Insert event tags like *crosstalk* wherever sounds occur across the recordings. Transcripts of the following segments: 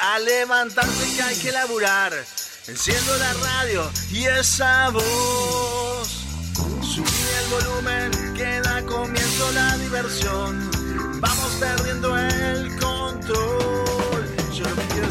a levantarse que hay que laburar. Enciendo la radio y esa voz. Subí el volumen que da comienzo la diversión. Vamos perdiendo el control. Yo que quiero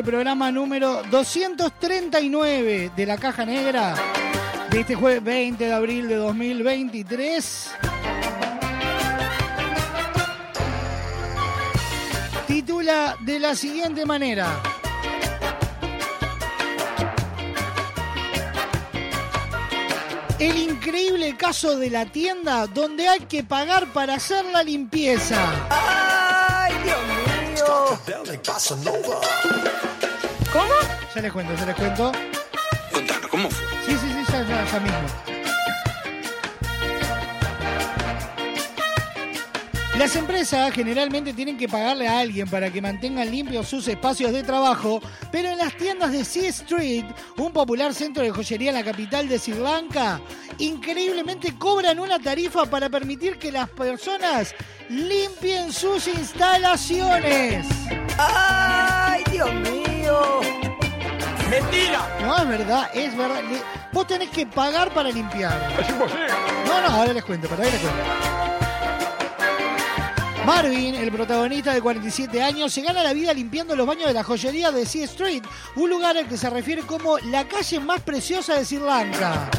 Este programa número 239 de la Caja Negra de este jueves 20 de abril de 2023. Titula de la siguiente manera. El increíble caso de la tienda donde hay que pagar para hacer la limpieza. ¡Ay, Dios mío! ¿Cómo? Ya les cuento, ya les cuento. Contanos, ¿cómo fue? Sí, sí, sí, ya, ya, ya mismo. Las empresas generalmente tienen que pagarle a alguien para que mantengan limpios sus espacios de trabajo, pero en las tiendas de Sea Street, un popular centro de joyería en la capital de Sri Lanka, increíblemente cobran una tarifa para permitir que las personas limpien sus instalaciones. ¡Ay, Dios mío! ¡Mentira! No, es verdad, es verdad. Vos tenés que pagar para limpiar. Es imposible. No, no, ahora les cuento, para ahí les cuento. Marvin, el protagonista de 47 años, se gana la vida limpiando los baños de la joyería de Sea Street, un lugar al que se refiere como la calle más preciosa de Sri Lanka.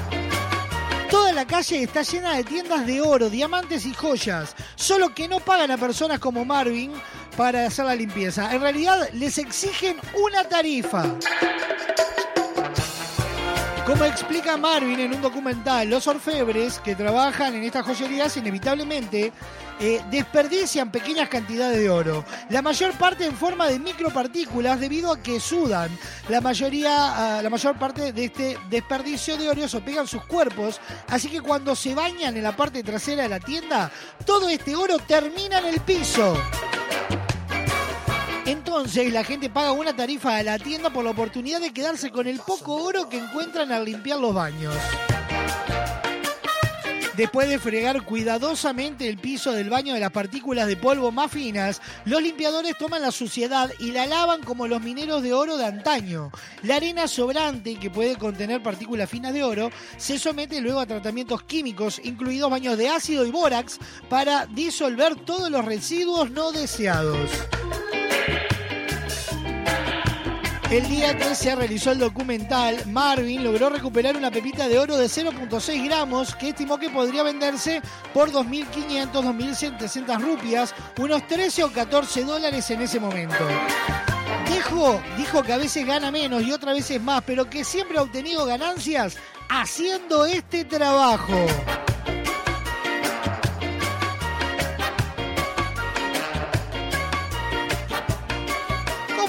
Toda la calle está llena de tiendas de oro, diamantes y joyas, solo que no pagan a personas como Marvin para hacer la limpieza. En realidad les exigen una tarifa. Como explica Marvin en un documental, los orfebres que trabajan en estas joyerías inevitablemente eh, desperdician pequeñas cantidades de oro, la mayor parte en forma de micropartículas debido a que sudan. La mayoría, ah, la mayor parte de este desperdicio de oro se pega en sus cuerpos, así que cuando se bañan en la parte trasera de la tienda, todo este oro termina en el piso. Entonces la gente paga una tarifa a la tienda por la oportunidad de quedarse con el poco oro que encuentran al limpiar los baños. Después de fregar cuidadosamente el piso del baño de las partículas de polvo más finas, los limpiadores toman la suciedad y la lavan como los mineros de oro de antaño. La arena sobrante, que puede contener partículas finas de oro, se somete luego a tratamientos químicos, incluidos baños de ácido y bórax, para disolver todos los residuos no deseados. El día que se realizó el documental, Marvin logró recuperar una pepita de oro de 0.6 gramos que estimó que podría venderse por 2.500, 2.700 rupias, unos 13 o 14 dólares en ese momento. Dijo, dijo que a veces gana menos y otras veces más, pero que siempre ha obtenido ganancias haciendo este trabajo.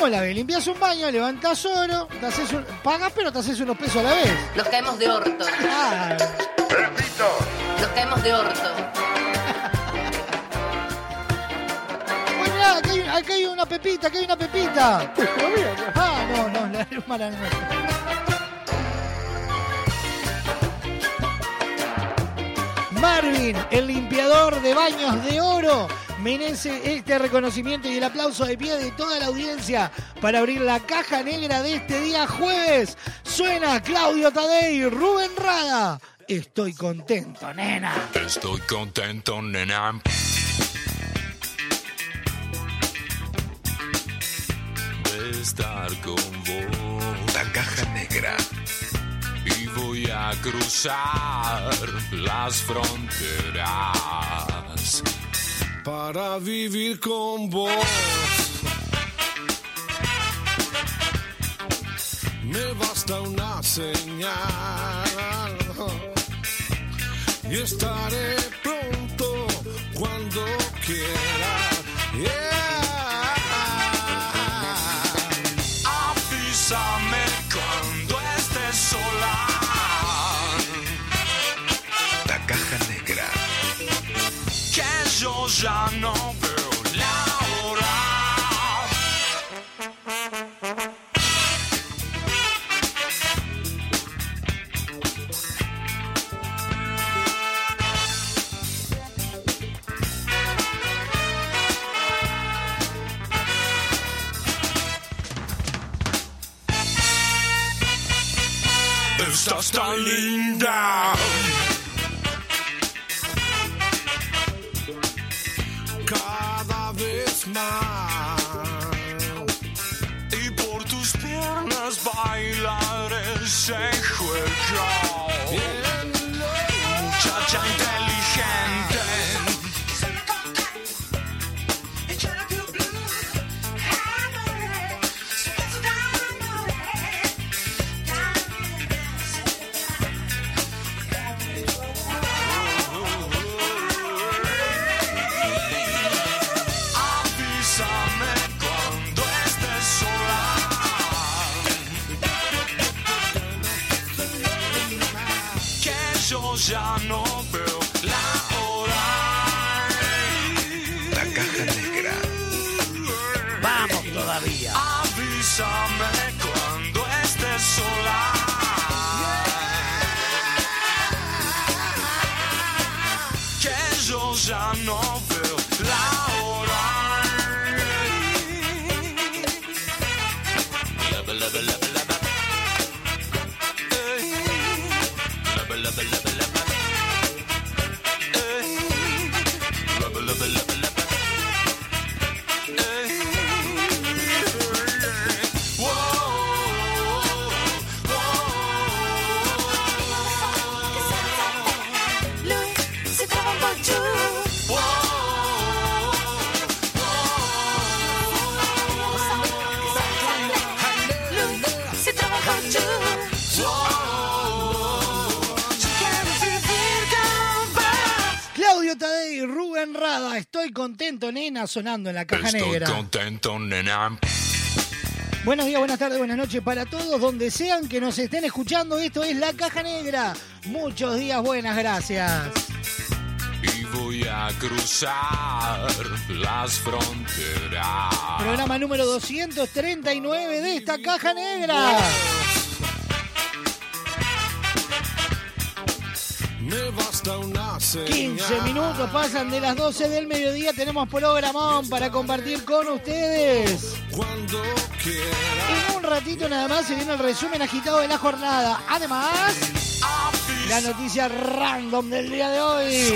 ¿Cómo la ves? Limpias un baño, levantás oro, te haces un, pagas pero te haces unos pesos a la vez. Nos caemos de orto. Ah, Repito, Nos caemos de orto. Mirá, acá hay, una pepita, acá hay una pepita. Ah, no, no, la hermana nuestra. Marvin, el limpiador de baños de oro, merece este reconocimiento y el aplauso de pie de toda la audiencia para abrir la caja negra de este día jueves. Suena Claudio Tadei, Rubén Rada. Estoy contento, nena. Estoy contento, nena. De estar con vos. La caja negra. Y voy a cruzar las fronteras. Para vivir con vos. Me basta una señal y estaré pronto cuando quiera. Ya no veo la hora. Estás tan linda. Y por tus piernas bailar ese juego. Muchacha inteligente. Estoy contento, nena, sonando en la caja Estoy negra. contento, nena. Buenos días, buenas tardes, buenas noches para todos, donde sean que nos estén escuchando. Esto es La Caja Negra. Muchos días, buenas gracias. Y voy a cruzar las fronteras. Programa número 239 de esta Caja Negra. 15 minutos pasan de las 12 del mediodía. Tenemos programón para compartir con ustedes. En un ratito nada más se viene el resumen agitado de la jornada. Además, la noticia random del día de hoy.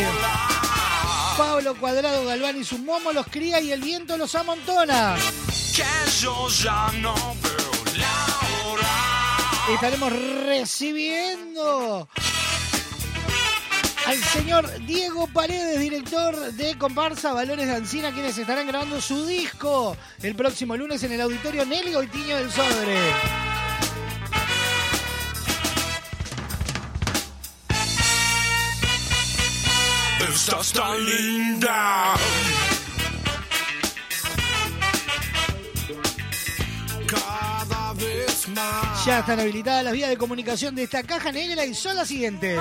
Pablo Cuadrado Galván y su momo los cría y el viento los amontona. Estaremos recibiendo al señor Diego Paredes, director de Comparsa Valores de Ancina, quienes estarán grabando su disco el próximo lunes en el auditorio Nelly Goitiño del Sodre. Estás tan linda. Cada vez más. Ya están habilitadas las vías de comunicación de esta caja negra y son las siguientes.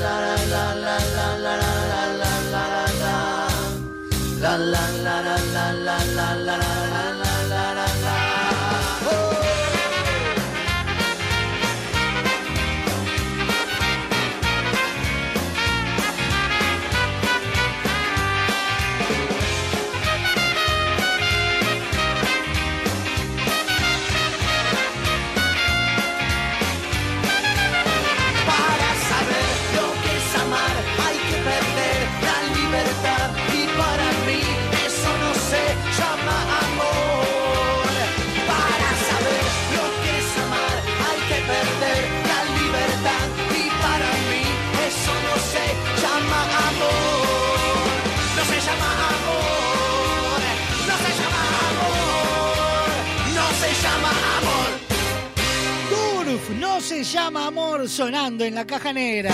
se llama amor sonando en la caja negra.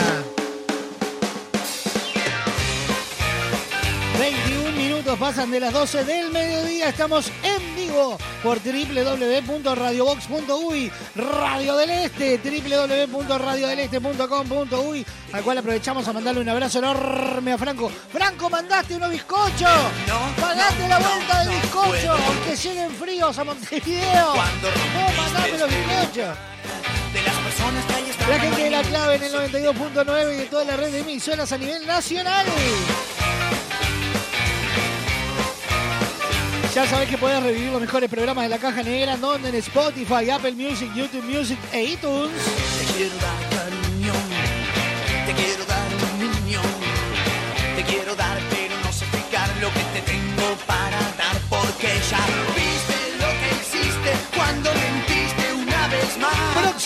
21 minutos pasan de las 12 del mediodía. Estamos en vivo por www.radiobox.uy, Radio del Este, www.radiodeleste.com.uy, al cual aprovechamos a mandarle un abrazo enorme a Franco. Franco, mandaste unos bizcochos. Pagate la vuelta del bizcocho, aunque lleguen fríos a Montevideo. No, mandame los bizcochos. La gente de la clave en el 92.9 y de toda la red de emisoras a nivel nacional. Ya sabés que podés revivir los mejores programas de la caja negra, donde en Spotify, Apple Music, YouTube Music e iTunes. Te quiero dar cariño, te quiero dar un niño, te quiero dar pero no sé explicar lo que te tengo para dar porque ya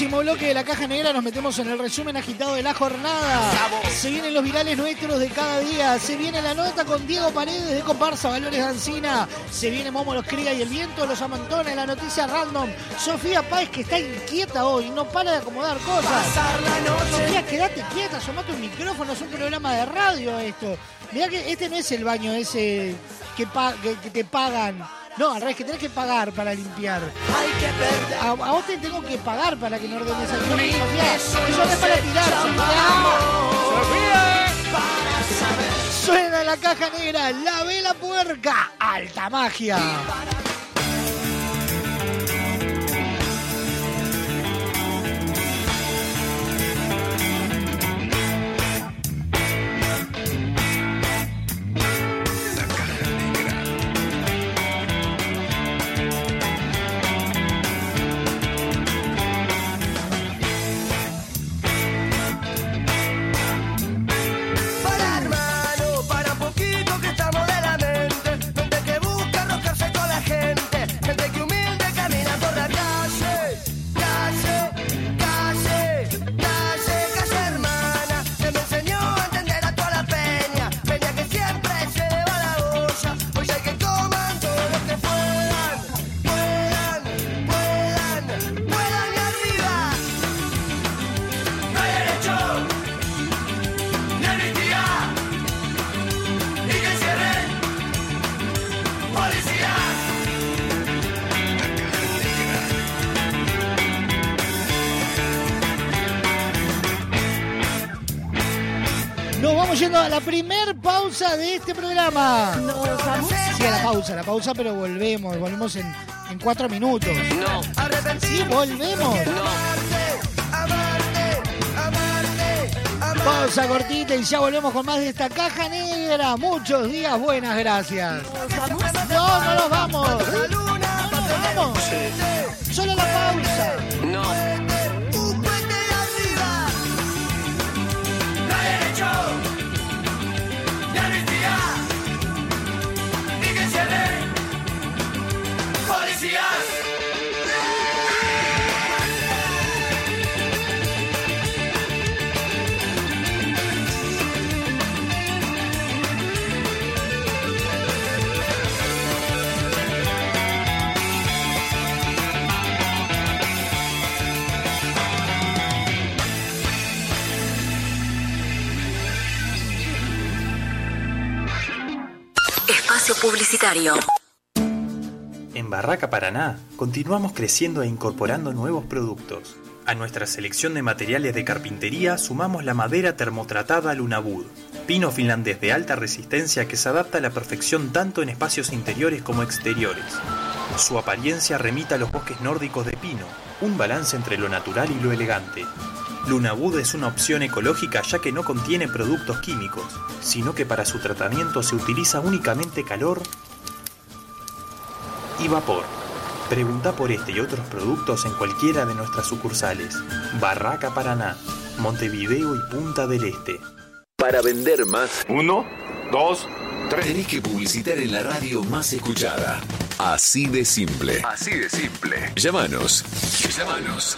Próximo bloque de la caja negra nos metemos en el resumen agitado de la jornada. Se vienen los virales nuestros de cada día. Se viene la nota con Diego Paredes de Comparsa Valores de Ancina. Se viene Momo los cría y el viento los amontona. La noticia random. Sofía Páez que está inquieta hoy. No para de acomodar cosas. Sofía, quédate quieta. Asomate un micrófono. Es un programa de radio esto. Mirá que este no es el baño ese que, pa- que- que te pagan. No, al revés, que tenés que pagar para limpiar. A, a vos te tengo que pagar para que no ordenes eso Eso no no es para se tirar, saber. Suena la caja negra, la vela puerca, alta magia. Pausa de este programa. Sí, a la pausa, a la pausa, pero volvemos, volvemos en, en cuatro minutos. No. Sí, volvemos. Pausa cortita y ya volvemos con más de esta caja negra. Muchos días, buenas gracias. No, no nos vamos. No nos vamos. Solo la pausa. No. Publicitario. En Barraca Paraná continuamos creciendo e incorporando nuevos productos. A nuestra selección de materiales de carpintería sumamos la madera termotratada Lunabud, pino finlandés de alta resistencia que se adapta a la perfección tanto en espacios interiores como exteriores. Su apariencia remita a los bosques nórdicos de pino, un balance entre lo natural y lo elegante. Lunabud es una opción ecológica ya que no contiene productos químicos, sino que para su tratamiento se utiliza únicamente calor y vapor. Pregunta por este y otros productos en cualquiera de nuestras sucursales. Barraca Paraná, Montevideo y Punta del Este. Para vender más. Uno, dos, tres. Tenés que publicitar en la radio más escuchada. Así de simple. Así de simple. Llámanos. Llámanos.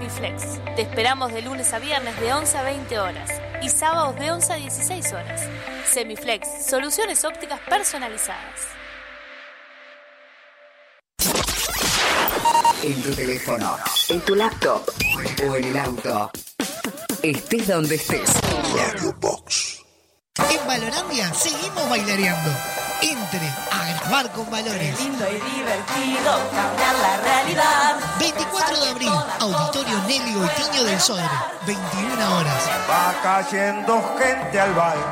OptiSemiflex. Te esperamos de lunes a viernes de 11 a 20 horas y sábados de 11 a 16 horas. Semiflex, soluciones ópticas personalizadas. En tu teléfono, en tu laptop o en el auto. Estés donde estés. Radio Box. En Valorandia seguimos bailareando. Entre grabar con valores. lindo y divertido cambiar la realidad. 24 de abril, Auditorio Nelly Goitiño del Sodre. 21 horas. Va cayendo gente al baile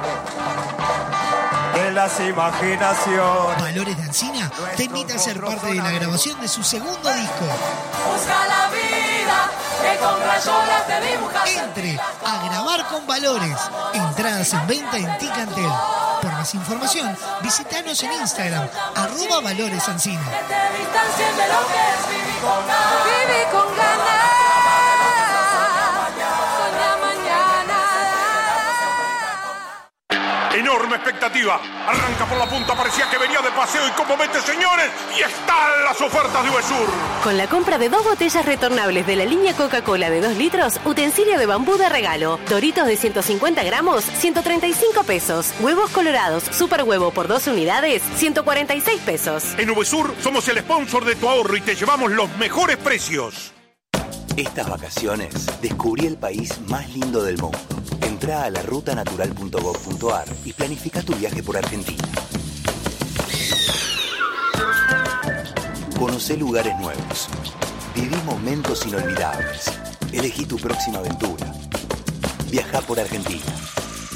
de las imaginaciones. Valores de Ancina te invita a ser parte de la grabación de su segundo disco. Busca la vida que con rayolas te dibujas. Entre a grabar con valores. Entradas en venta en Ticantel. Por más información, visítanos en Instagram, arroba Valores Ancina. Que te distancien de lo que es vivir con ganas. Vive con ganas. Enorme expectativa. Arranca por la punta, parecía que venía de paseo y como mete señores. Y están las ofertas de Uvesur. Con la compra de dos botellas retornables de la línea Coca-Cola de 2 litros, utensilio de bambú de regalo, doritos de 150 gramos, 135 pesos, huevos colorados, super huevo por dos unidades, 146 pesos. En Uvesur somos el sponsor de tu ahorro y te llevamos los mejores precios. Estas vacaciones descubrí el país más lindo del mundo. Entra a la rutanatural.gov.ar y planifica tu viaje por Argentina. Conoce lugares nuevos. Viví momentos inolvidables. Elegí tu próxima aventura. Viaja por Argentina.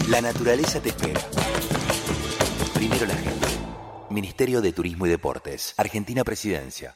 La naturaleza te espera. Primero la gente. Ministerio de Turismo y Deportes. Argentina Presidencia.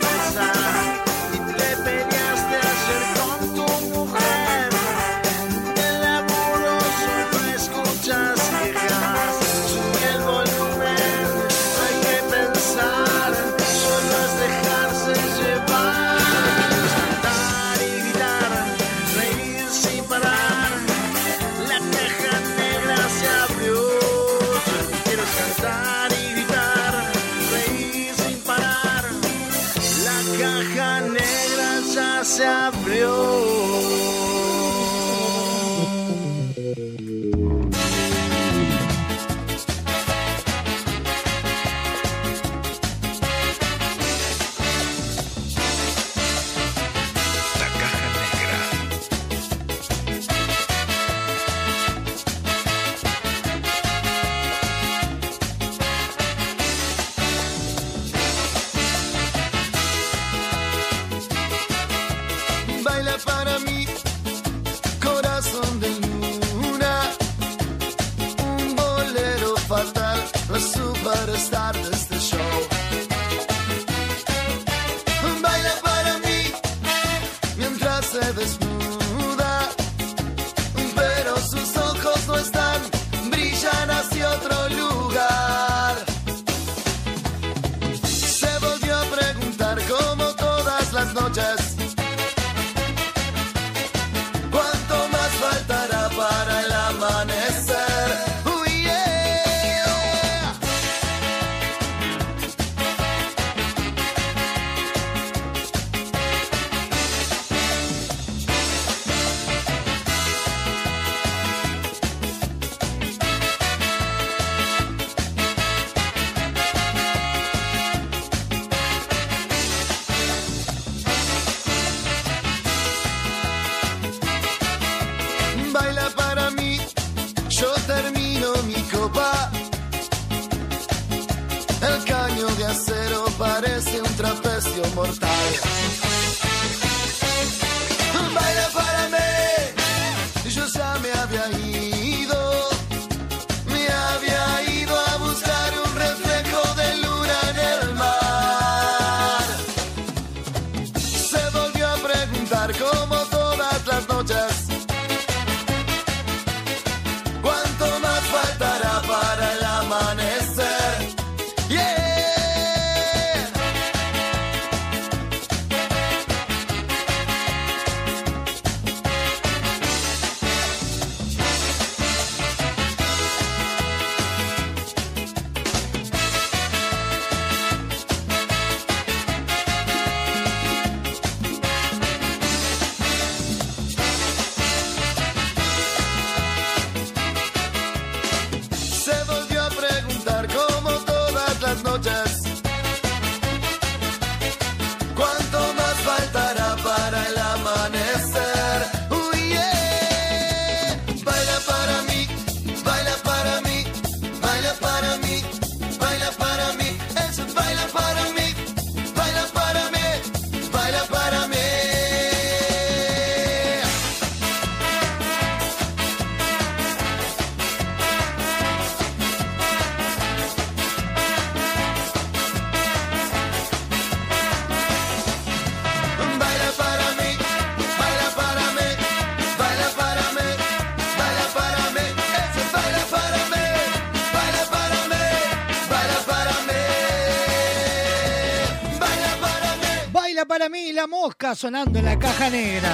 para mí la mosca sonando en la caja negra.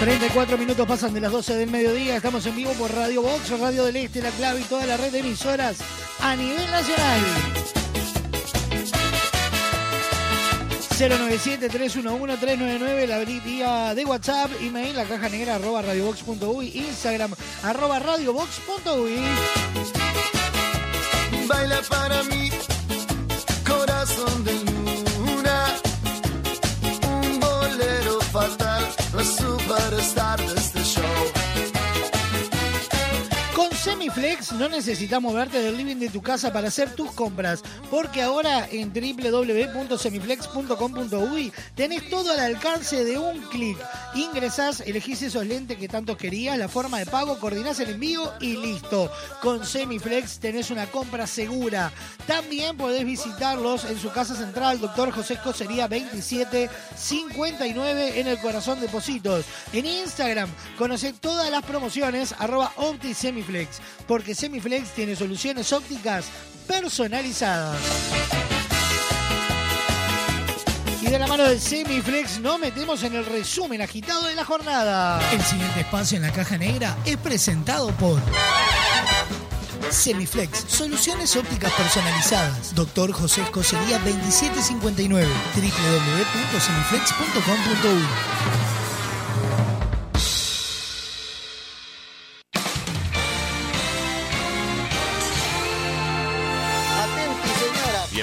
34 minutos pasan de las 12 del mediodía. Estamos en vivo por Radio Box, Radio del Este, La Clave y toda la red de emisoras a nivel nacional. 097-311-399, la vía de WhatsApp, email, la caja negra, arroba radiobox.uy, Instagram, arroba radiobox.uy. Baila para mí Semiflex no necesitas moverte del living de tu casa para hacer tus compras, porque ahora en www.semiflex.com.uy tenés todo al alcance de un clic. Ingresás, elegís esos lentes que tanto querías, la forma de pago, coordinás el envío y listo. Con Semiflex tenés una compra segura. También podés visitarlos en su casa central, Doctor José Escocería 2759 en el corazón de Positos. En Instagram, conocé todas las promociones, arroba OptiSemiflex, porque Semiflex tiene soluciones ópticas personalizadas. Y de la mano del Semiflex nos metemos en el resumen agitado de la jornada. El siguiente espacio en la caja negra es presentado por Semiflex, soluciones ópticas personalizadas. Doctor José Escocería 2759, www.semiflex.com.uy.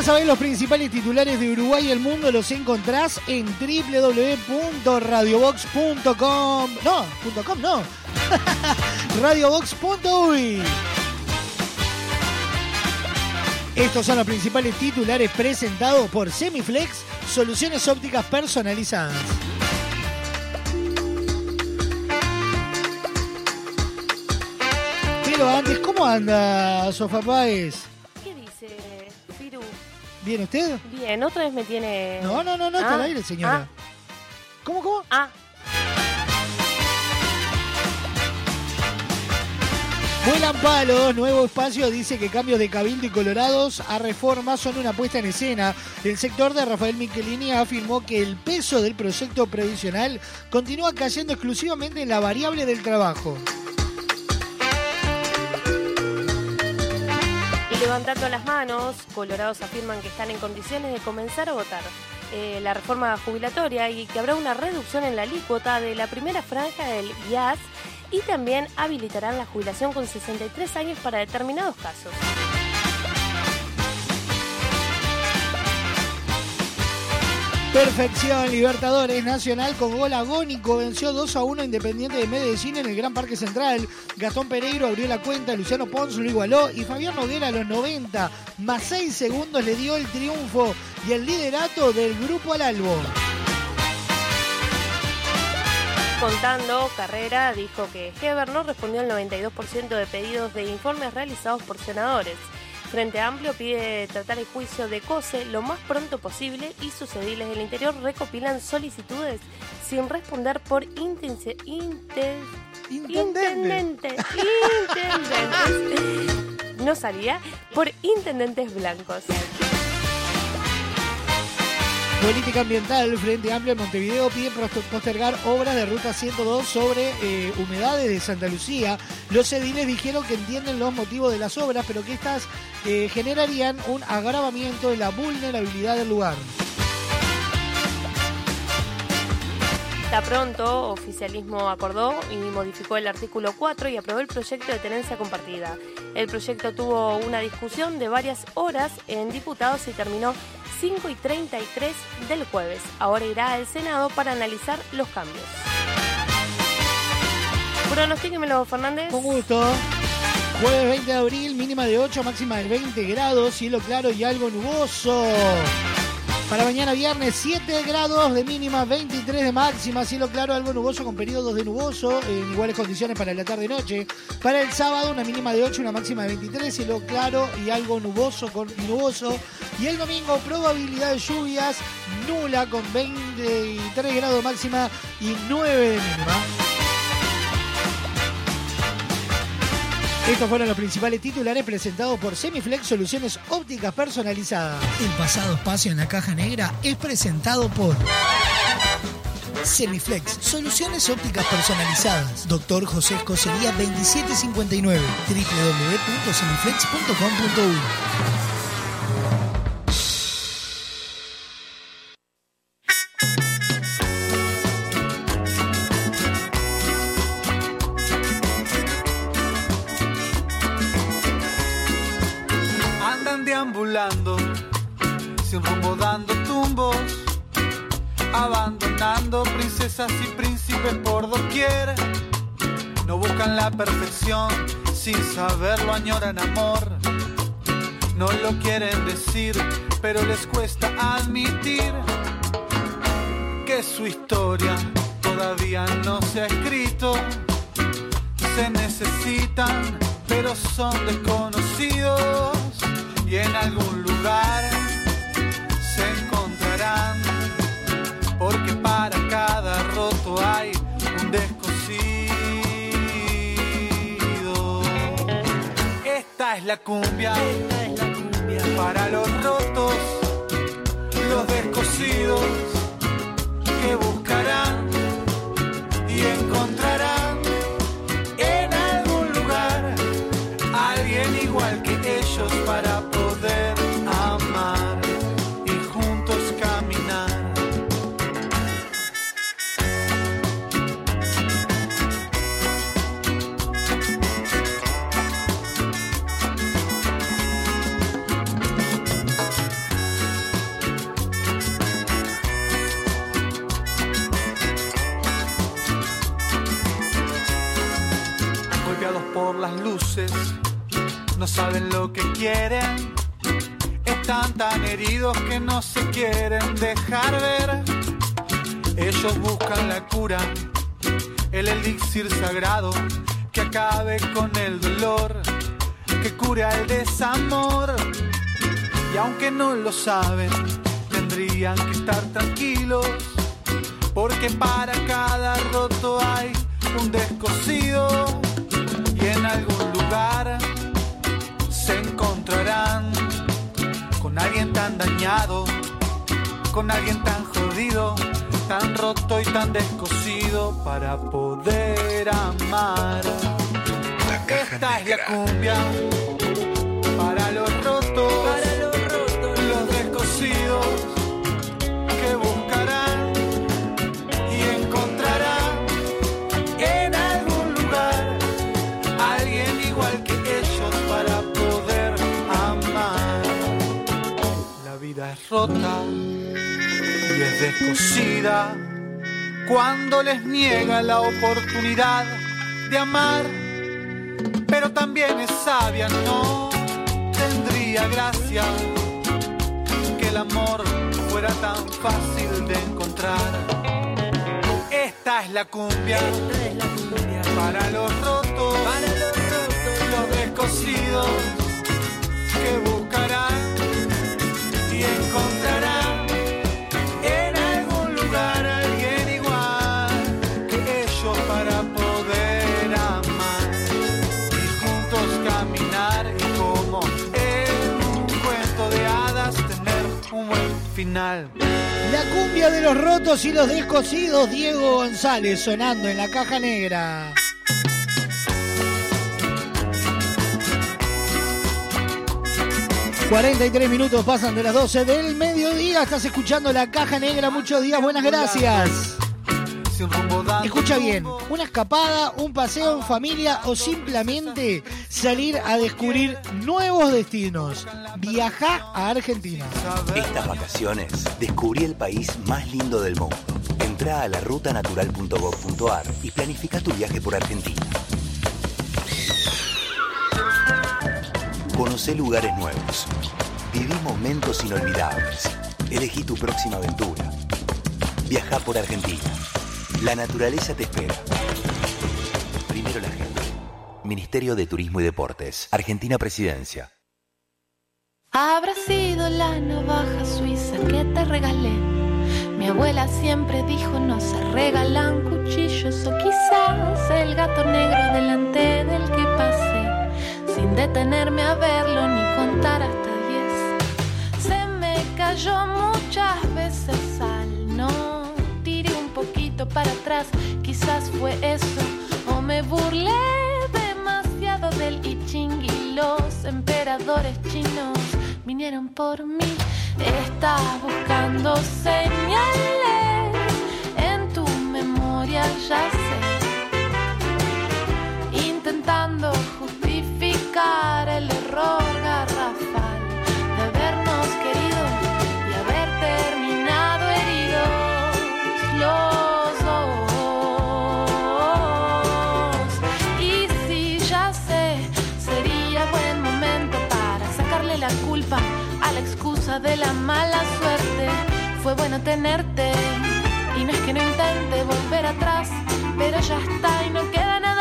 Ya sabéis, los principales titulares de Uruguay y el mundo los encontrás en www.radiobox.com. No, .com no. *laughs* radiobox.uy. Estos son los principales titulares presentados por Semiflex, soluciones ópticas personalizadas. Pero antes, ¿cómo anda, Sofá ¿Bien usted? Bien, otra vez me tiene. No, no, no, no, está Ah, al aire, señora. ¿Cómo, cómo? Ah. Vuelan palos, nuevo espacio dice que cambios de Cabildo y Colorados a reforma son una puesta en escena. El sector de Rafael Michelini afirmó que el peso del proyecto previsional continúa cayendo exclusivamente en la variable del trabajo. Levantando las manos, Colorados afirman que están en condiciones de comenzar a votar eh, la reforma jubilatoria y que habrá una reducción en la alícuota de la primera franja del IAS y también habilitarán la jubilación con 63 años para determinados casos. Perfección, Libertadores Nacional con gol agónico venció 2 a 1 Independiente de Medellín en el Gran Parque Central. Gastón Pereiro abrió la cuenta, Luciano Pons lo igualó y Fabián Noguera a los 90 más 6 segundos le dio el triunfo y el liderato del grupo al Albo. Contando Carrera dijo que Heber no respondió al 92% de pedidos de informes realizados por senadores. Frente Amplio pide tratar el juicio de COSE lo más pronto posible y sus ediles del interior recopilan solicitudes sin responder por intense- inte- intendentes. *laughs* intendentes. No salía por intendentes blancos. Política ambiental, Frente Amplio en Montevideo pide poster- postergar obras de Ruta 102 sobre eh, humedades de Santa Lucía. Los ediles dijeron que entienden los motivos de las obras, pero que estas eh, generarían un agravamiento de la vulnerabilidad del lugar. Está pronto, oficialismo acordó y modificó el artículo 4 y aprobó el proyecto de tenencia compartida. El proyecto tuvo una discusión de varias horas en diputados y terminó 5 y 33 del jueves. Ahora irá al Senado para analizar los cambios. Pronostíquemelo, Fernández. Con gusto. Jueves 20 de abril, mínima de 8, máxima de 20 grados, cielo claro y algo nuboso. Para mañana viernes 7 grados de mínima, 23 de máxima, cielo claro, algo nuboso con periodos de nuboso, en iguales condiciones para la tarde noche. Para el sábado una mínima de 8, una máxima de 23, cielo claro y algo nuboso con y nuboso. Y el domingo probabilidad de lluvias nula con 23 grados máxima y 9 de mínima. Estos fueron los principales titulares presentados por Semiflex Soluciones Ópticas Personalizadas. El pasado espacio en la caja negra es presentado por Semiflex Soluciones Ópticas Personalizadas. Doctor José Escocería 2759 www.semiflex.com.uy dando tumbos, abandonando princesas y príncipes por doquier. No buscan la perfección, sin saberlo añoran amor. No lo quieren decir, pero les cuesta admitir que su historia todavía no se ha escrito. Se necesitan, pero son desconocidos y en algún lugar porque para cada roto hay un descosido. Esta es la cumbia, para los rotos, los descosidos que buscarán y encontrarán no saben lo que quieren, están tan heridos que no se quieren dejar ver. Ellos buscan la cura, el elixir sagrado que acabe con el dolor, que cure el desamor. Y aunque no lo saben, tendrían que estar tranquilos, porque para cada roto hay un descosido y en algún lugar se encontrarán con alguien tan dañado, con alguien tan jodido, tan roto y tan descosido para poder amar. Esta es la cumbia Es rota y es descosida. Cuando les niega la oportunidad de amar, pero también es sabia, no tendría gracia que el amor fuera tan fácil de encontrar. Esta es la cumbia, para los rotos, para los, rotos, los descosidos que buscarán La cumbia de los rotos y los descosidos, Diego González sonando en la caja negra. ...43 minutos pasan de las 12 del mediodía... ...estás escuchando La Caja Negra... ...muchos días, buenas gracias... Escucha bien, una escapada, un paseo en familia o simplemente salir a descubrir nuevos destinos. Viaja a Argentina. Estas vacaciones descubrí el país más lindo del mundo. Entra a la rutanatural.gov.ar y planifica tu viaje por Argentina. Conoce lugares nuevos. Viví momentos inolvidables. Elegí tu próxima aventura. Viaja por Argentina. La naturaleza te espera. Primero la gente. Ministerio de Turismo y Deportes. Argentina Presidencia. Habrá sido la navaja suiza que te regalé. Mi abuela siempre dijo no se regalan cuchillos o quizás el gato negro delante del que pasé. Sin detenerme a verlo ni contar hasta diez. Se me cayó muchas veces al no. Tiré un poquito para atrás, quizás fue eso. O me burlé demasiado del I Ching y los emperadores chinos vinieron por mí. Estás buscando señales en tu memoria, ya sé. Intentando el error garrafal de habernos querido y haber terminado heridos los dos. Y si ya sé, sería buen momento para sacarle la culpa a la excusa de la mala suerte. Fue bueno tenerte y no es que no intente volver atrás, pero ya está y no queda nada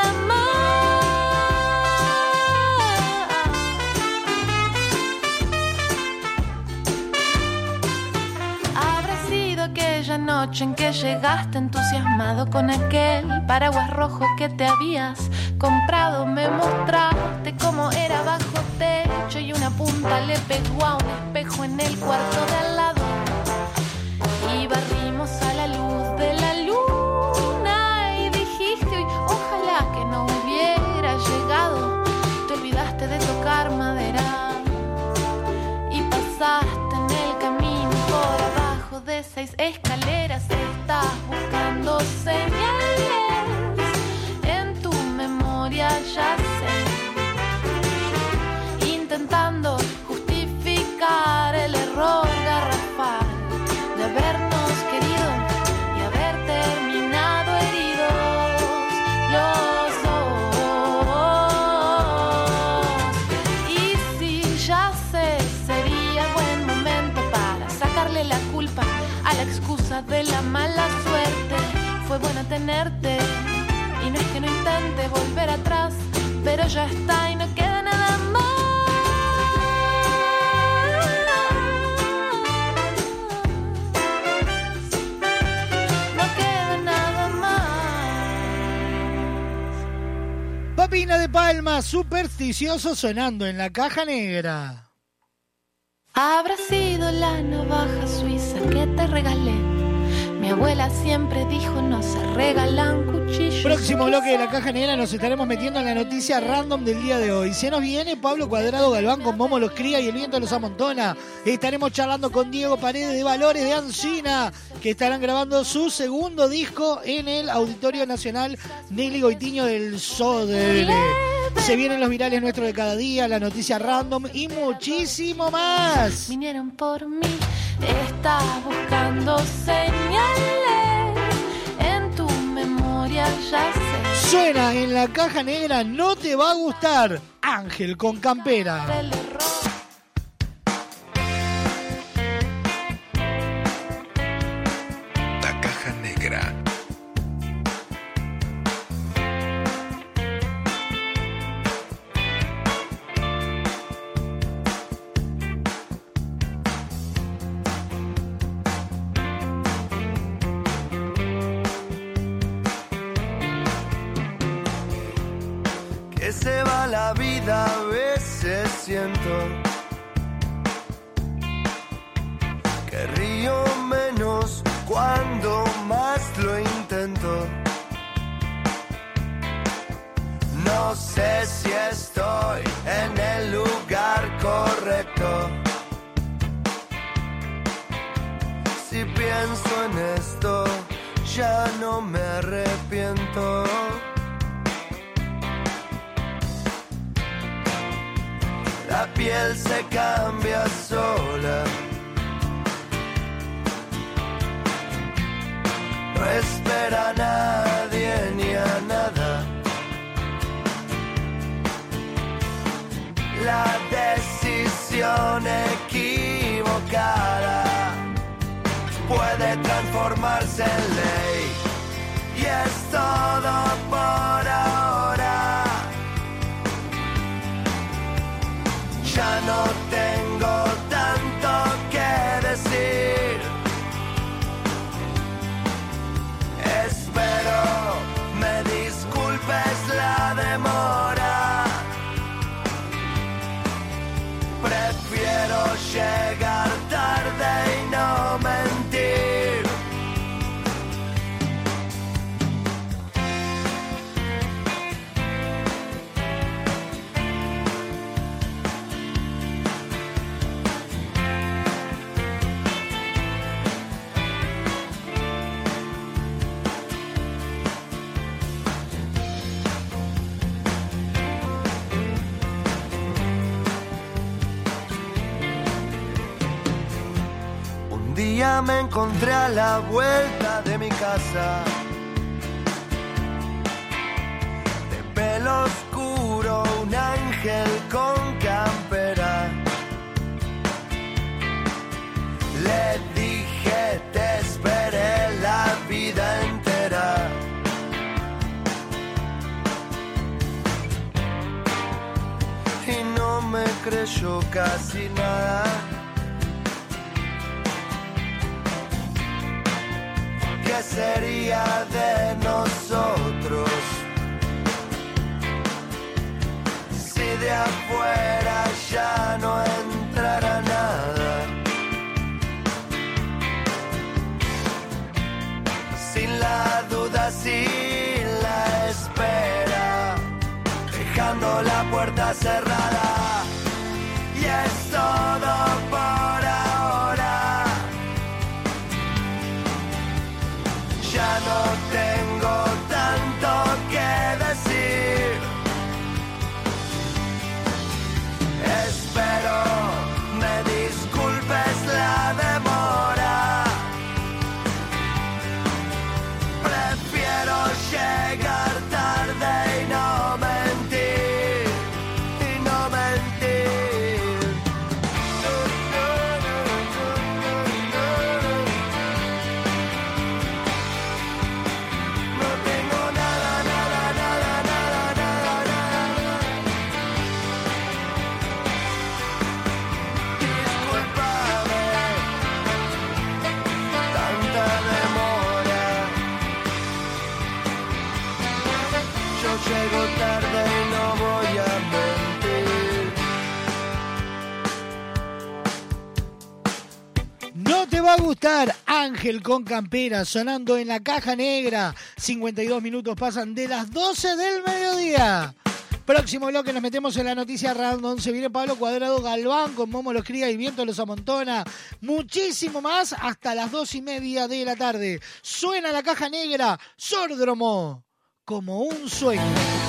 aquella noche en que llegaste entusiasmado con aquel paraguas rojo que te habías comprado. Me mostraste cómo era bajo techo y una punta le pegó a un espejo en el cuarto de al lado. Y barrimos a la luz de la luna y dijiste ojalá que no hubiera llegado. Te olvidaste de tocar madera y pasaste de seis escaleras. Estás buscando señales en tu memoria, ya volver atrás, pero ya está y no queda nada más. No queda nada más. Papina de Palma, supersticioso sonando en la caja negra. Habrá sido la navaja suiza que te regalé. Mi abuela siempre dijo no se regalan cuchillos. Próximo bloque de la caja negra nos estaremos metiendo en la noticia random del día de hoy. Se nos viene Pablo Cuadrado Galván con Momo los cría y el viento los amontona. Estaremos charlando con Diego Paredes de Valores de Ancina, que estarán grabando su segundo disco en el Auditorio Nacional Nelly Goitiño del Sodre. Se vienen los virales nuestros de cada día, la noticia random y muchísimo más. Vinieron por mí, estás buscando señales en tu memoria, ya sé. Suena en la caja negra, no te va a gustar. Ángel con campera. me encontré a la vuelta de mi casa. De pelo oscuro, un ángel con campera. Le dije, te esperé la vida entera. Y no me creyó casi nada. see. Ángel con Campera sonando en la caja negra. 52 minutos pasan de las 12 del mediodía. Próximo bloque nos metemos en la noticia random. Se viene Pablo Cuadrado Galván con Momo los cría y viento los amontona. Muchísimo más hasta las dos y media de la tarde. Suena la caja negra, Sórdromo, como un sueño.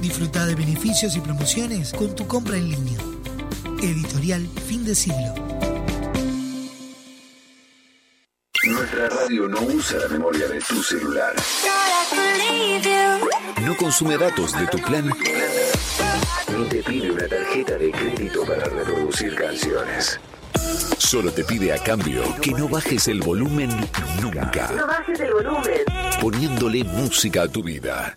Disfruta de beneficios y promociones con tu compra en línea. Editorial Fin de Siglo. Nuestra radio no usa la memoria de tu celular. No consume datos de tu plan. Ni te pide una tarjeta de crédito para reproducir canciones. Solo te pide a cambio que no bajes el volumen nunca. No bajes el volumen. Poniéndole música a tu vida.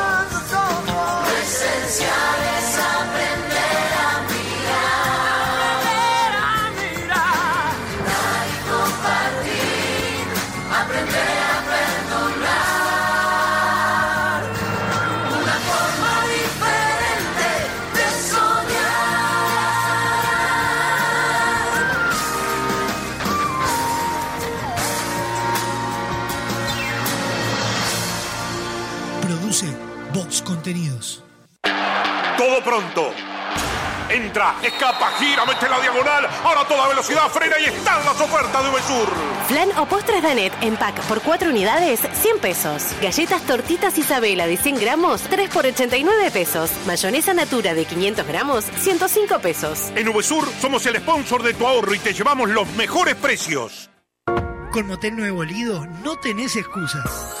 Pronto. Entra, escapa, gira, mete la diagonal. Ahora a toda velocidad frena y están las ofertas de Uvesur. Flan o postres Danet en pack por 4 unidades, 100 pesos. Galletas tortitas Isabela de 100 gramos, 3 por 89 pesos. Mayonesa Natura de 500 gramos, 105 pesos. En Uvesur somos el sponsor de tu ahorro y te llevamos los mejores precios. Con Motel Nuevo Lido no tenés excusas.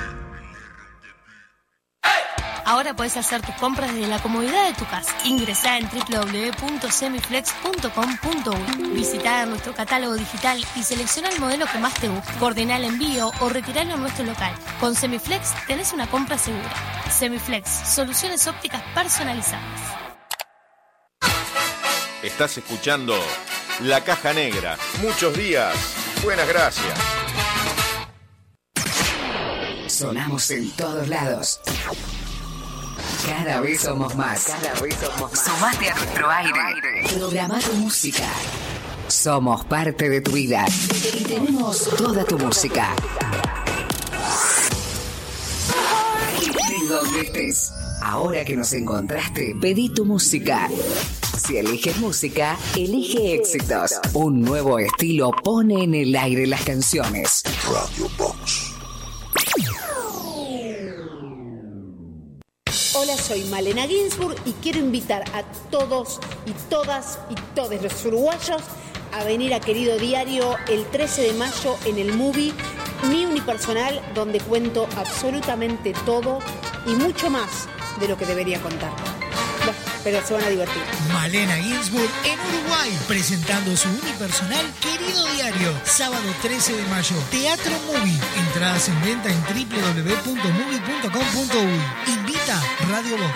Ahora puedes hacer tus compras desde la comodidad de tu casa. Ingresá en www.semiflex.com.uy. Visita nuestro catálogo digital y selecciona el modelo que más te guste. Coordina el envío o retiralo en nuestro local. Con Semiflex tenés una compra segura. Semiflex, soluciones ópticas personalizadas. Estás escuchando La Caja Negra. Muchos días. Buenas gracias. Sonamos en todos lados. Cada vez somos más. Cada vez somos más. Sumate a nuestro aire. Programa tu música. Somos parte de tu vida. Y tenemos toda tu música. De donde estés. Ahora que nos encontraste, pedí tu música. Si eliges música, elige éxitos. Un nuevo estilo pone en el aire las canciones. Radio Box. Hola, soy Malena Ginsburg y quiero invitar a todos y todas y todos los uruguayos a venir a Querido Diario el 13 de mayo en el movie Mi Unipersonal, donde cuento absolutamente todo y mucho más de lo que debería contar. Pero se van a divertir. Malena Ginsburg en Uruguay, presentando su unipersonal Querido Diario, sábado 13 de mayo, Teatro Movie. Entradas en venta en www.movie.com.uy. Invita Radio Box.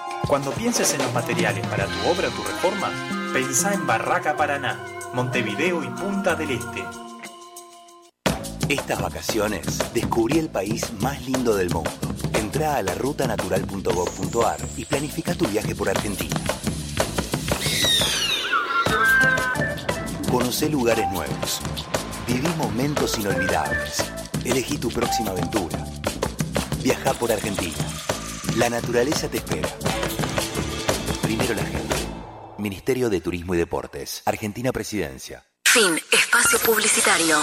Cuando pienses en los materiales para tu obra tu reforma, pensá en Barraca Paraná, Montevideo y Punta del Este. Estas vacaciones descubrí el país más lindo del mundo. Entra a la rutanatural.gov.ar y planifica tu viaje por Argentina. Conoce lugares nuevos. Viví momentos inolvidables. Elegí tu próxima aventura. Viaja por Argentina. La naturaleza te espera. Primero la gente. Ministerio de Turismo y Deportes. Argentina Presidencia. Fin. Espacio publicitario.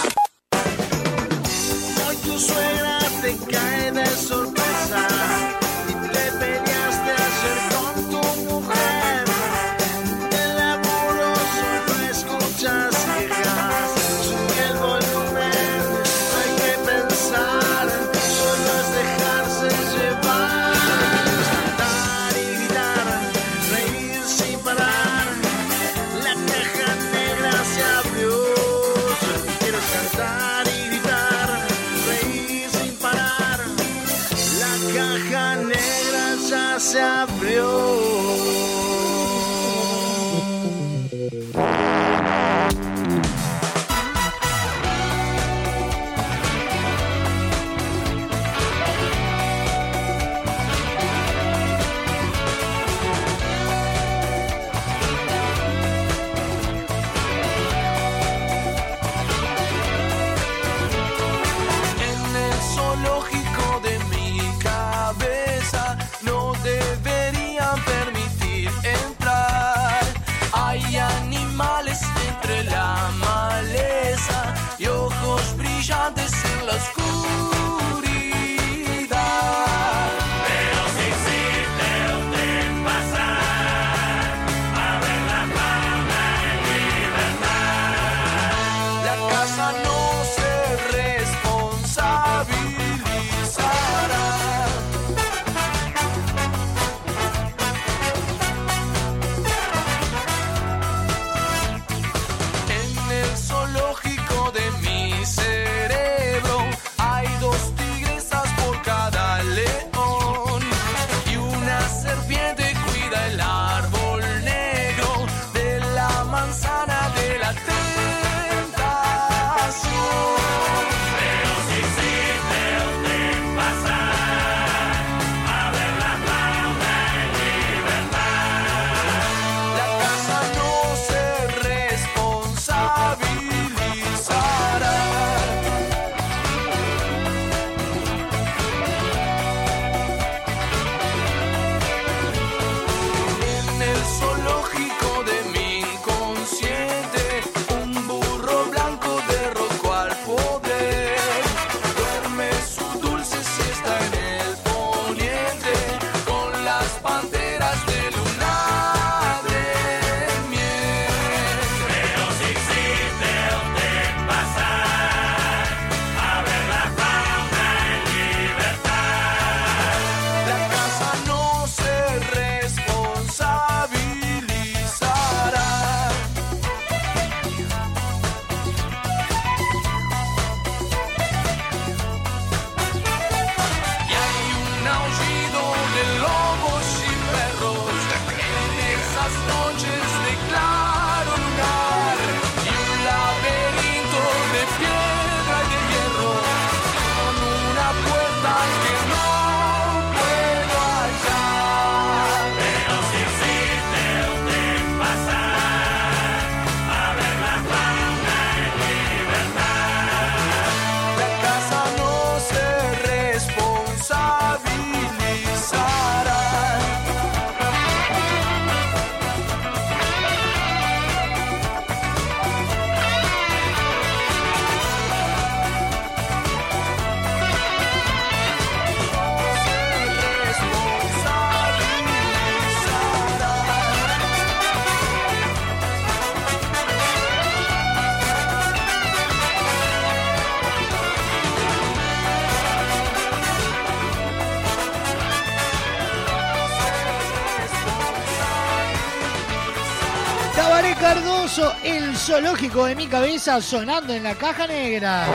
Zoológico de mi cabeza sonando en la caja negra.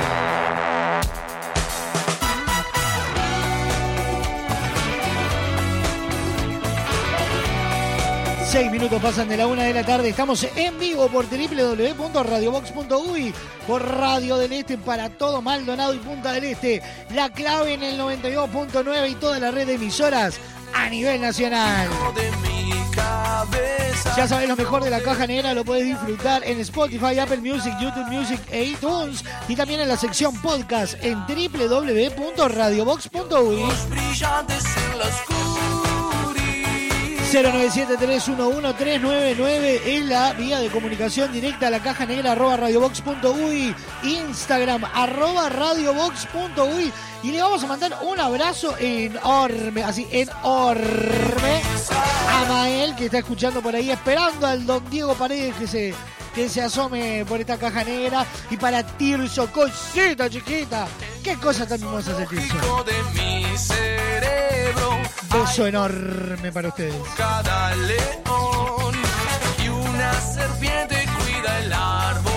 Seis minutos pasan de la una de la tarde. Estamos en vivo por www.radiobox.uy, por Radio del Este para todo Maldonado y Punta del Este. La clave en el 92.9 y toda la red de emisoras a nivel nacional. Ya sabes lo mejor de la caja negra, lo puedes disfrutar en Spotify, Apple Music, YouTube Music e iTunes. Y también en la sección podcast en www.radiobox.uy. 097-311-399 es la vía de comunicación directa a la caja negra arroba radiobox.uy, Instagram arroba radiobox.uy y le vamos a mandar un abrazo enorme, así enorme a Mael que está escuchando por ahí, esperando al don Diego Paredes que se, que se asome por esta caja negra y para Tirso, cosita chiquita, qué cosa tan hermosa es Tirso. Beso enorme para ustedes. cada león y una serpiente cuida el árbol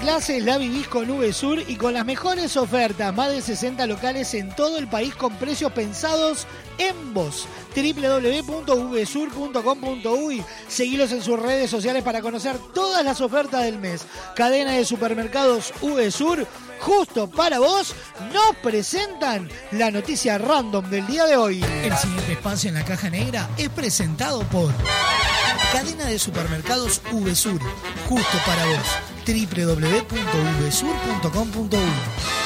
Clases la vivís con VSUR y con las mejores ofertas. Más de 60 locales en todo el país con precios pensados en vos. www.vsur.com.uy Seguilos en sus redes sociales para conocer todas las ofertas del mes. Cadena de supermercados VSUR, justo para vos, nos presentan la noticia random del día de hoy. El siguiente espacio en la caja negra es presentado por Cadena de supermercados VSUR, justo para vos. www.vsur.com.uy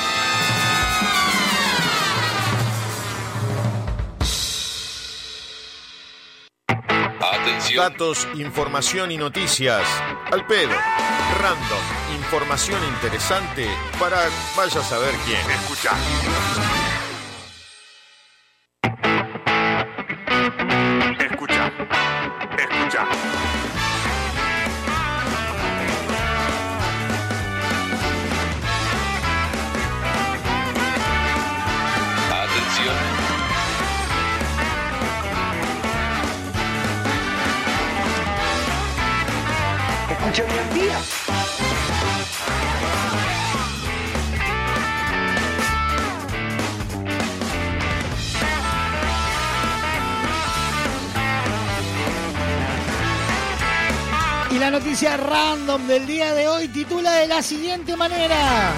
Datos, información y noticias. Al pedo. Random. Información interesante para vaya a saber quién. Escucha. Escucha, escucha. Atención. Escucha mi día. Y la noticia random del día de hoy titula de la siguiente manera.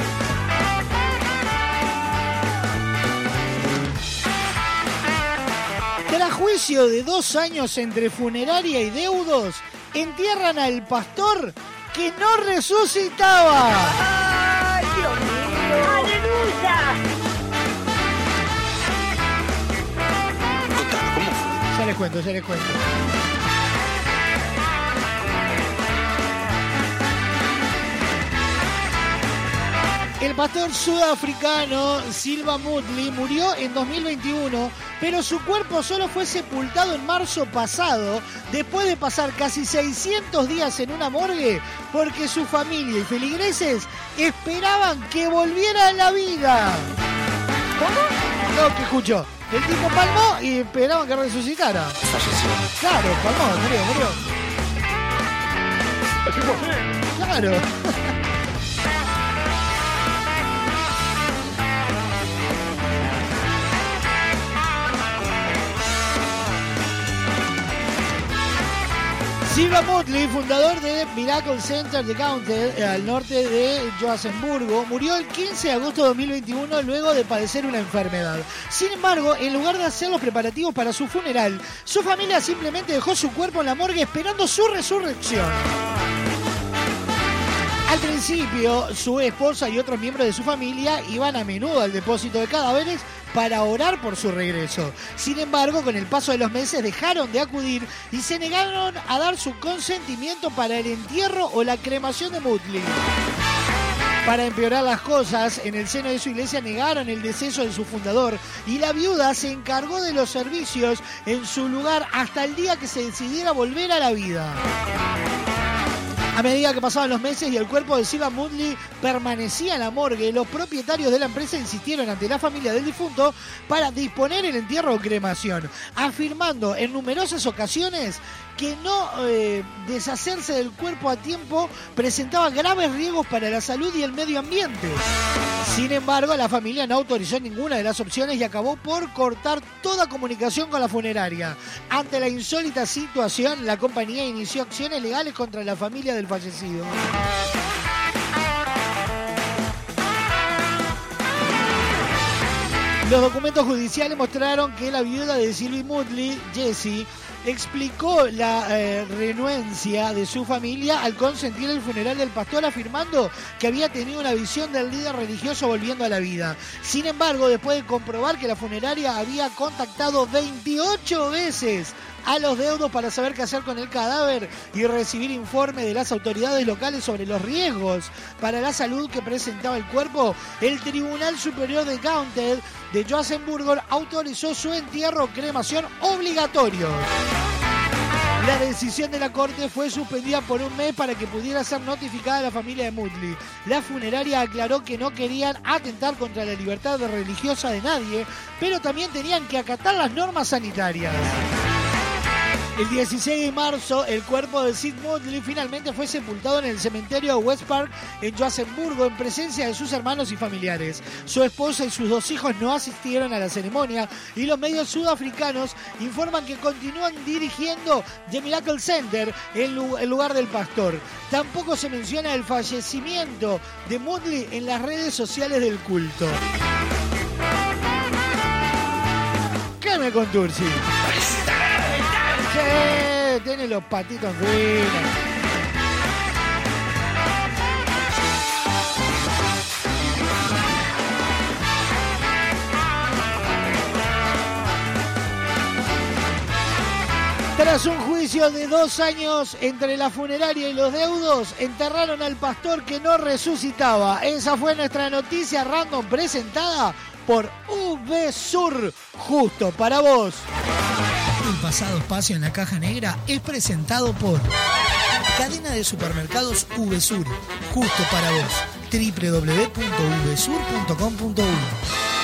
Tras juicio de dos años entre funeraria y deudos, entierran al pastor que no resucitaba. ¡Ay, Dios mío! ¡Aleluya! Ya les cuento, ya les cuento. El pastor sudafricano Silva Mutley murió en 2021, pero su cuerpo solo fue sepultado en marzo pasado, después de pasar casi 600 días en una morgue, porque su familia y feligreses esperaban que volviera a la vida. ¿Cómo? No, que escuchó. El tipo palmó y esperaban que resucitara. Falleció. Claro, palmó, murió, murió. Claro. Silva Motley, fundador de Miracle Center de Counter, eh, al norte de Johannesburgo, murió el 15 de agosto de 2021 luego de padecer una enfermedad. Sin embargo, en lugar de hacer los preparativos para su funeral, su familia simplemente dejó su cuerpo en la morgue esperando su resurrección. Al principio, su esposa y otros miembros de su familia iban a menudo al depósito de cadáveres para orar por su regreso. Sin embargo, con el paso de los meses dejaron de acudir y se negaron a dar su consentimiento para el entierro o la cremación de Mutley. Para empeorar las cosas, en el seno de su iglesia negaron el deceso de su fundador y la viuda se encargó de los servicios en su lugar hasta el día que se decidiera volver a la vida. A medida que pasaban los meses y el cuerpo de Siva Mudley permanecía en la morgue, los propietarios de la empresa insistieron ante la familia del difunto para disponer el entierro o cremación, afirmando en numerosas ocasiones que no eh, deshacerse del cuerpo a tiempo presentaba graves riesgos para la salud y el medio ambiente. Sin embargo, la familia no autorizó ninguna de las opciones y acabó por cortar toda comunicación con la funeraria. Ante la insólita situación, la compañía inició acciones legales contra la familia del fallecido. Los documentos judiciales mostraron que la viuda de Sylvie Mudley, Jessie, explicó la eh, renuencia de su familia al consentir el funeral del pastor afirmando que había tenido una visión del líder religioso volviendo a la vida. Sin embargo, después de comprobar que la funeraria había contactado 28 veces a los deudos para saber qué hacer con el cadáver y recibir informe de las autoridades locales sobre los riesgos para la salud que presentaba el cuerpo, el Tribunal Superior de Counted de Joasenburgo autorizó su entierro o cremación obligatorio. La decisión de la corte fue suspendida por un mes para que pudiera ser notificada a la familia de Mudley. La funeraria aclaró que no querían atentar contra la libertad religiosa de nadie, pero también tenían que acatar las normas sanitarias. El 16 de marzo, el cuerpo de Sid Mudley finalmente fue sepultado en el cementerio de West Park en Johannesburgo en presencia de sus hermanos y familiares. Su esposa y sus dos hijos no asistieron a la ceremonia y los medios sudafricanos informan que continúan dirigiendo The Miracle Center en el lugar del pastor. Tampoco se menciona el fallecimiento de Mudley en las redes sociales del culto. ¿Qué me contursi? Tiene los patitos finos. Tras un juicio de dos años entre la funeraria y los deudos, enterraron al pastor que no resucitaba. Esa fue nuestra noticia random presentada por VSUR, justo para vos. Pasado espacio en la caja negra es presentado por Cadena de Supermercados VSUR, justo para vos. www.vsur.com.uno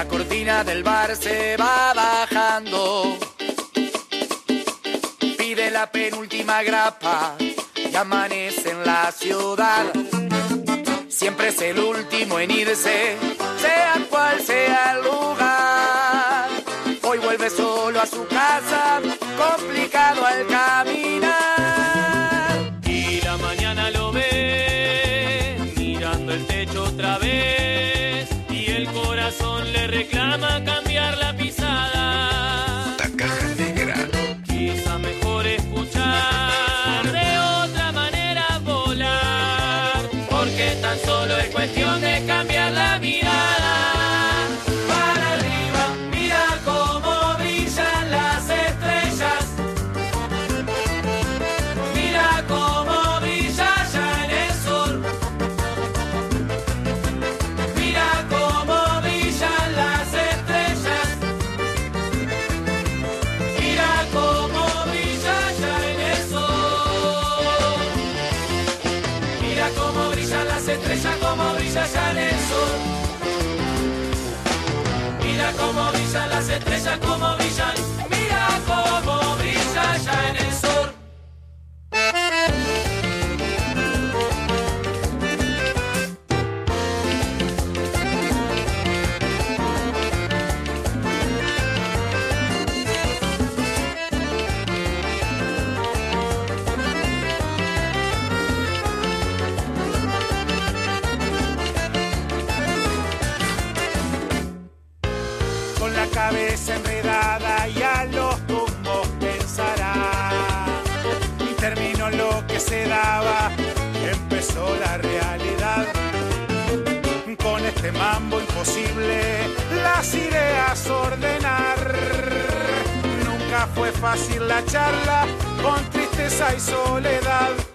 la cortina del bar se va bajando, pide la penúltima grapa y amanece en la ciudad. Siempre es el último en irse, sea cual sea el lugar. Hoy vuelve solo a su casa, brillan las fácil la charla, con tristeza y soledad.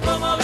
Las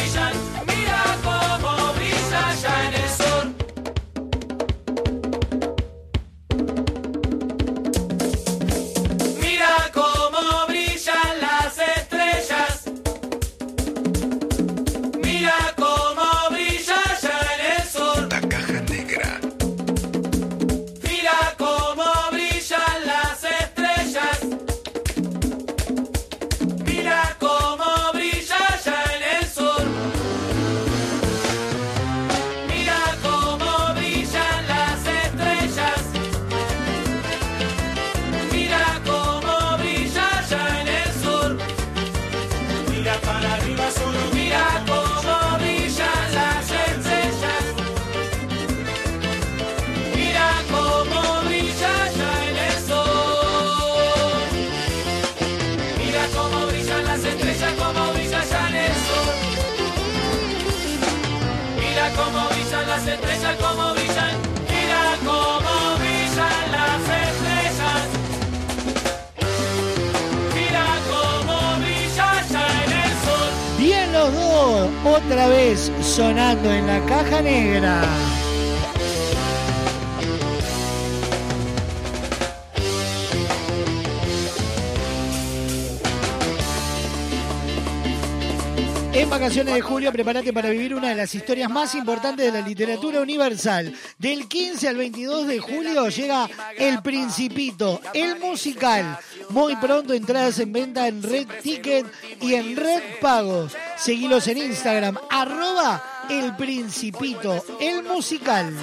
prepárate para vivir una de las historias más importantes de la literatura universal. Del 15 al 22 de julio llega El Principito, el musical. Muy pronto entradas en venta en Red Ticket y en Red Pagos. Seguilos en Instagram, arroba El Principito, el musical.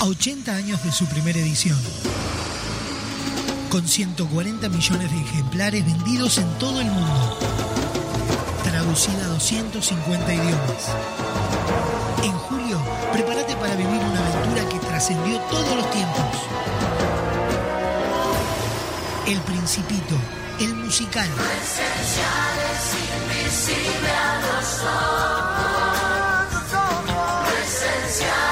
A 80 años de su primera edición. Con 140 millones de ejemplares vendidos en todo el mundo traducida a 250 idiomas. En julio, prepárate para vivir una aventura que trascendió todos los tiempos. El Principito, el musical. invisible a los ojos. Esencial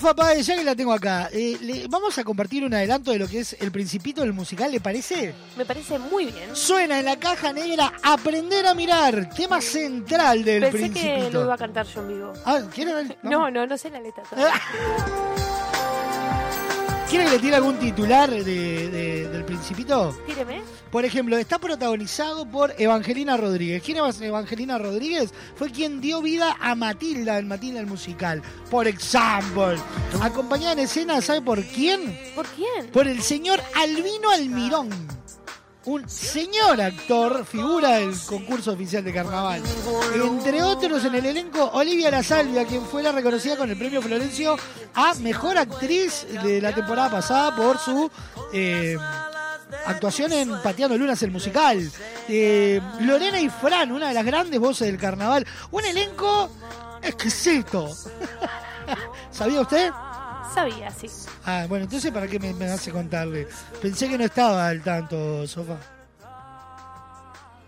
Sofa Páez, ya que la tengo acá, eh, le- vamos a compartir un adelanto de lo que es el Principito del musical, ¿le parece? Me parece muy bien. Suena en la caja negra Aprender a mirar, tema central del Pensé Principito. que lo iba a cantar yo en vivo. Ah, ¿quiere ver? No, no, no sé la letra. todavía. *laughs* ¿Quiere que le tire algún titular de- de- del Principito? Tíreme. Por ejemplo, está protagonizado por Evangelina Rodríguez. ¿Quién es Evangelina Rodríguez? Fue quien dio vida a Matilda en Matilda el musical. Por ejemplo. Acompañada en escena, ¿sabe por quién? ¿Por quién? Por el señor Albino Almirón. Un señor actor, figura del concurso oficial de carnaval. Entre otros en el elenco, Olivia La Salvia, quien fue la reconocida con el premio Florencio a Mejor Actriz de la temporada pasada por su eh, actuación en Pateando Lunas, el musical. Eh, Lorena y una de las grandes voces del carnaval. Un elenco exquisito. *laughs* ¿Sabía usted? Sabía, sí. Ah, bueno, entonces ¿para qué me, me hace contarle? Pensé que no estaba al tanto, Sofá.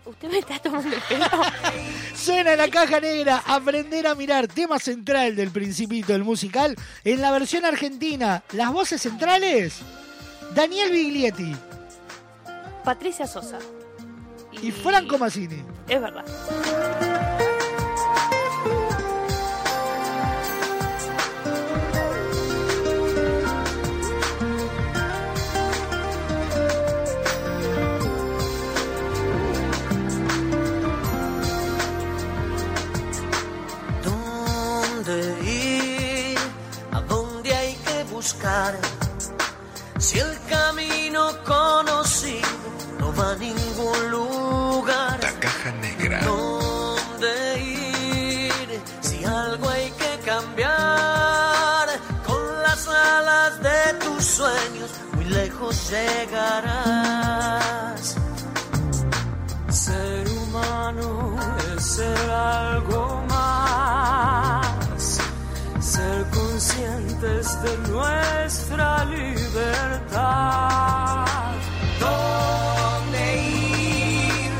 Usted me está tomando el pelo. *laughs* Suena la caja negra, aprender a mirar, tema central del Principito, del musical, en la versión argentina. Las voces centrales, Daniel Biglietti Patricia Sosa. y, Franco Massini. Es verdad. Si el camino conocido no va a ningún lugar. La caja negra. ¿Dónde ir? Si algo hay que cambiar. Con las alas de tus sueños, muy lejos llegarás. Ser humano es ser algo más, ser conscientes de nuestra libertad. ¿Dónde ir?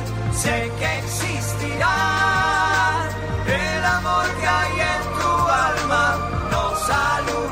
Sé que existirá el amor que hay en tu alma, nos alumbrará.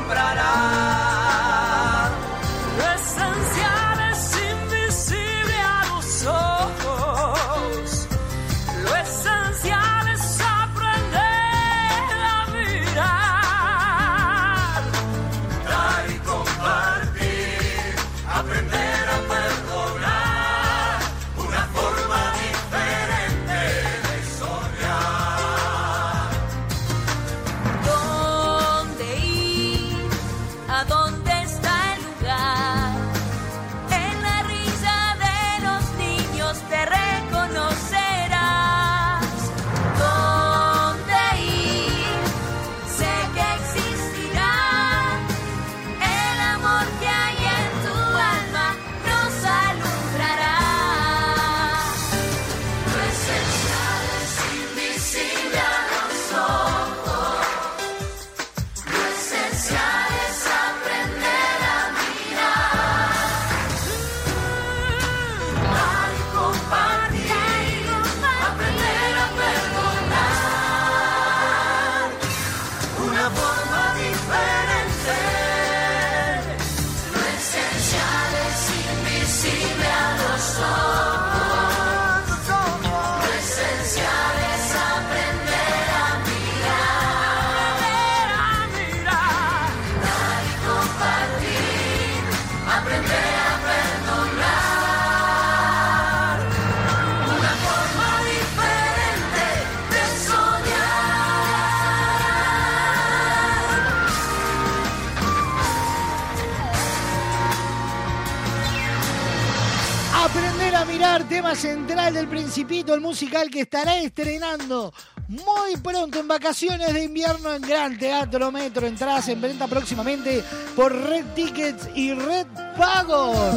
Central del Principito, el musical que estará estrenando muy pronto en vacaciones de invierno en Gran Teatro Metro. Entradas en venta próximamente por Red Tickets y Red Pagos.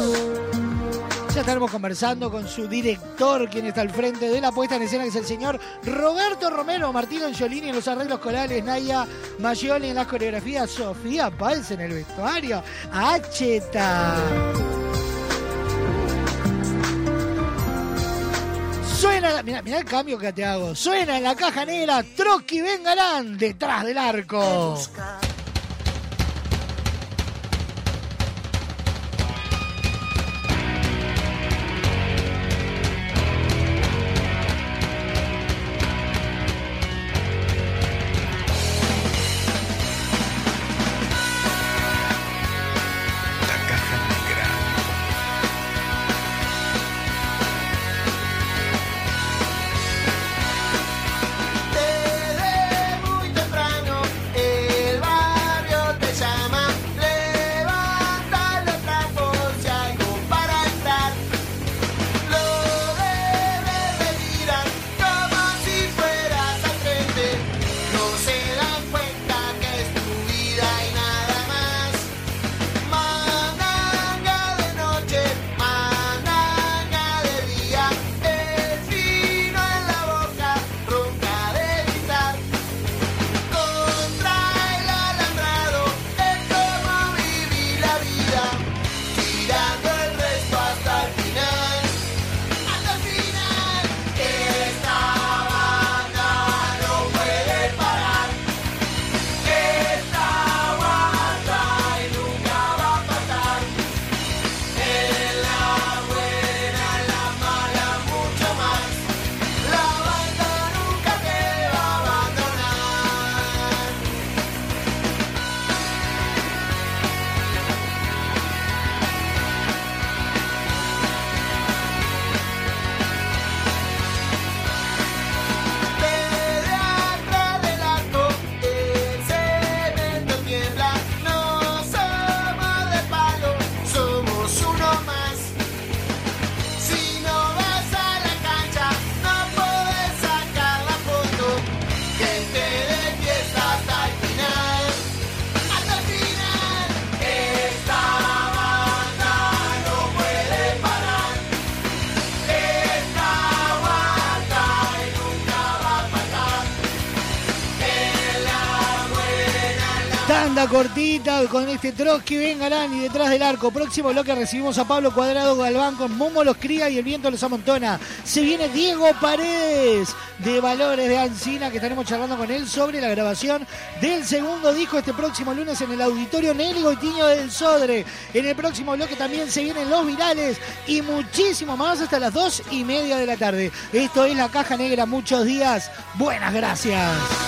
Ya estaremos conversando con su director, quien está al frente de la puesta en escena, que es el señor Roberto Romero, Martino Angiolini en los arreglos corales, Naya Mayoli en las coreografías, Sofía Pals en el vestuario, Acheta. Suena, la- mirá, el cambio que te hago. Suena en la caja negra, Trotsky Vengarán detrás del arco. Con este Trotsky, vengarán y detrás del arco. Próximo bloque recibimos a Pablo Cuadrado Galván con Momo los cría y el viento los amontona. Se viene Diego Paredes de Valores de Ancina que estaremos charlando con él sobre la grabación del segundo disco este próximo lunes en el Auditorio Nelly Goitiño del Sodre. En el próximo bloque también se vienen los virales y muchísimo más hasta las dos y media de la tarde. Esto es La Caja Negra. Muchos días. Buenas gracias.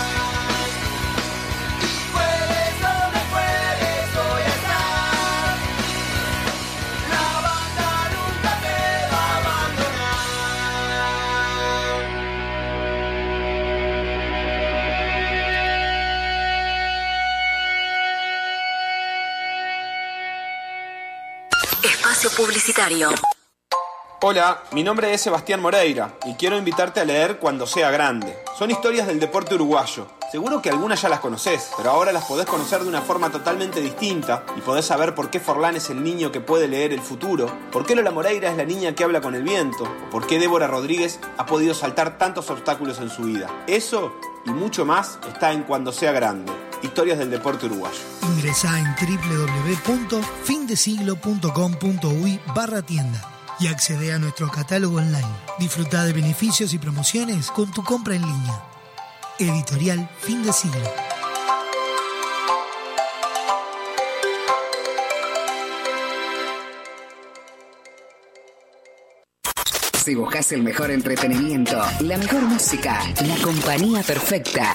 Hola, mi nombre es Sebastián Moreira y quiero invitarte a leer Cuando sea grande. Son historias del deporte uruguayo. Seguro que algunas ya las conoces, pero ahora las podés conocer de una forma totalmente distinta y podés saber por qué Forlán es el niño que puede leer el futuro, por qué Lola Moreira es la niña que habla con el viento, por qué Débora Rodríguez ha podido saltar tantos obstáculos en su vida. Eso y mucho más está en Cuando sea grande. Historias del deporte uruguayo. Ingresá en www.findesiglo.com.uy barra tienda y accede a nuestro catálogo online. Disfruta de beneficios y promociones con tu compra en línea. Editorial Fin de Siglo. Si buscas el mejor entretenimiento, la mejor música, la compañía perfecta,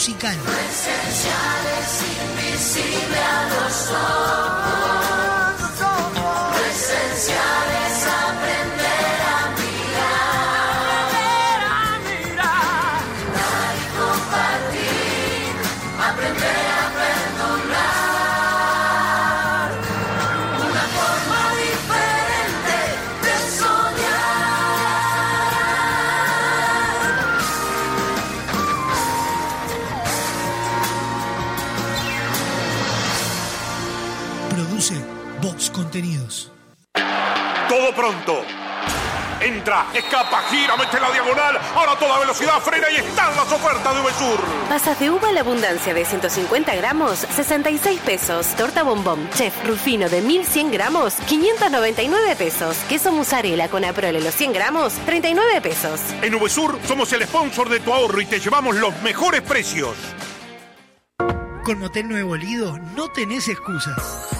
musical. Esenciales, invisible a los ojos. Pronto. Entra, escapa, gira, mete la diagonal. Ahora a toda velocidad frena y están las ofertas de Uvesur. Pasas de uva a la abundancia de 150 gramos, 66 pesos. Torta bombón, chef rufino de 1100 gramos, 599 pesos. Queso mozzarella con aprole los 100 gramos, 39 pesos. En Uvesur somos el sponsor de tu ahorro y te llevamos los mejores precios. Con Motel Nuevo Lido no tenés excusas.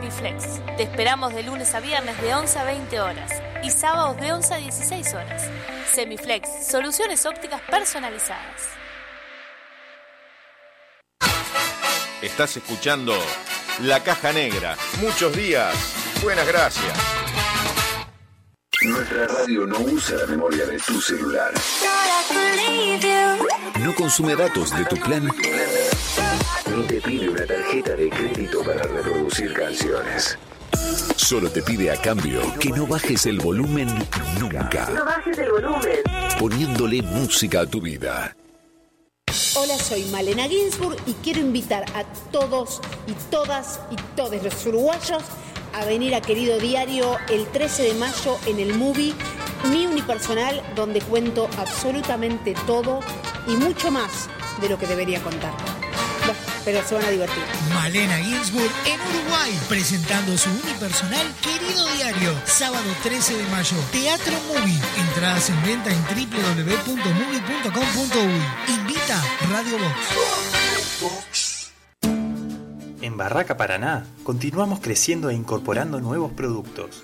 Te esperamos de lunes a viernes de 11 a 20 horas y sábados de 11 a 16 horas. Semiflex, soluciones ópticas personalizadas. Estás escuchando La Caja Negra. Muchos días. Buenas gracias. Nuestra radio no usa la memoria de tu celular. No consume datos de tu plan. Ni te pide una tarjeta de crédito para reproducir canciones. Solo te pide a cambio que no bajes el volumen nunca. No bajes el volumen. Poniéndole música a tu vida. Hola, soy Malena Ginsburg y quiero invitar a todos y todas y todos los uruguayos a venir a Querido Diario el 13 de mayo en el movie Mi Unipersonal, donde cuento absolutamente todo y mucho más de lo que debería contar. Pero se van a divertir. Malena Ginsburg en Uruguay, presentando su unipersonal Querido Diario, sábado 13 de mayo, Teatro Movie. Entradas en venta en www.movie.com.uy. Invita Radio Box. En Barraca Paraná continuamos creciendo e incorporando nuevos productos.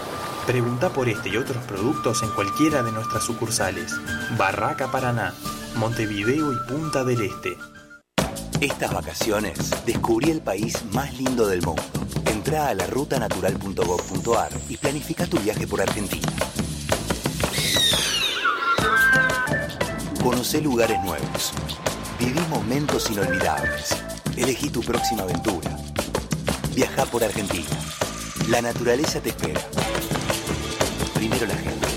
Pregunta por este y otros productos en cualquiera de nuestras sucursales. Barraca Paraná, Montevideo y Punta del Este. Estas vacaciones descubrí el país más lindo del mundo. Entra a la rutanatural.gov.ar y planifica tu viaje por Argentina. Conoce lugares nuevos. Viví momentos inolvidables. Elegí tu próxima aventura. Viaja por Argentina. La naturaleza te espera. Primero la gente.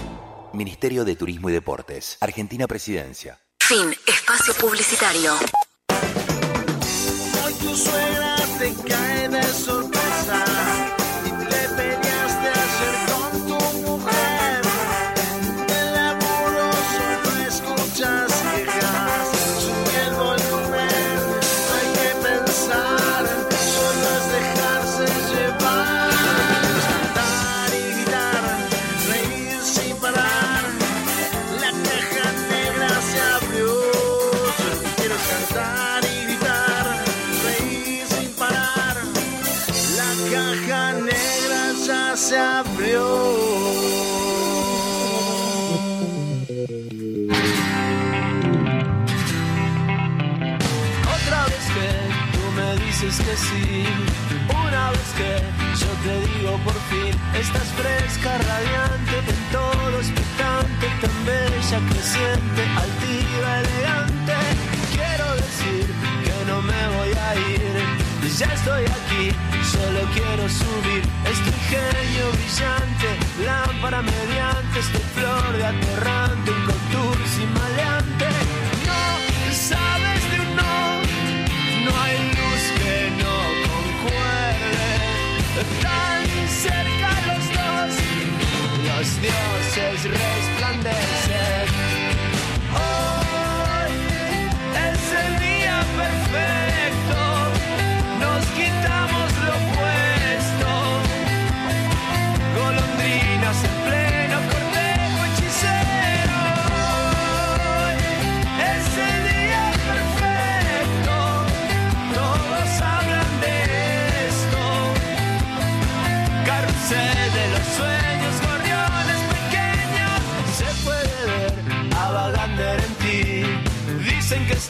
Ministerio de Turismo y Deportes. Argentina Presidencia. Fin. Espacio publicitario. Hoy tu suegra te cae de sorpresa estás fresca, radiante, en todo expectante, tan bella, creciente, altiva, elegante. Quiero decir que no me voy a ir, ya estoy aquí, solo quiero subir. Este ingenio brillante, lámpara mediante, este flor de aterrante, un contour sin maleante. No sabes los dioses resplandecen.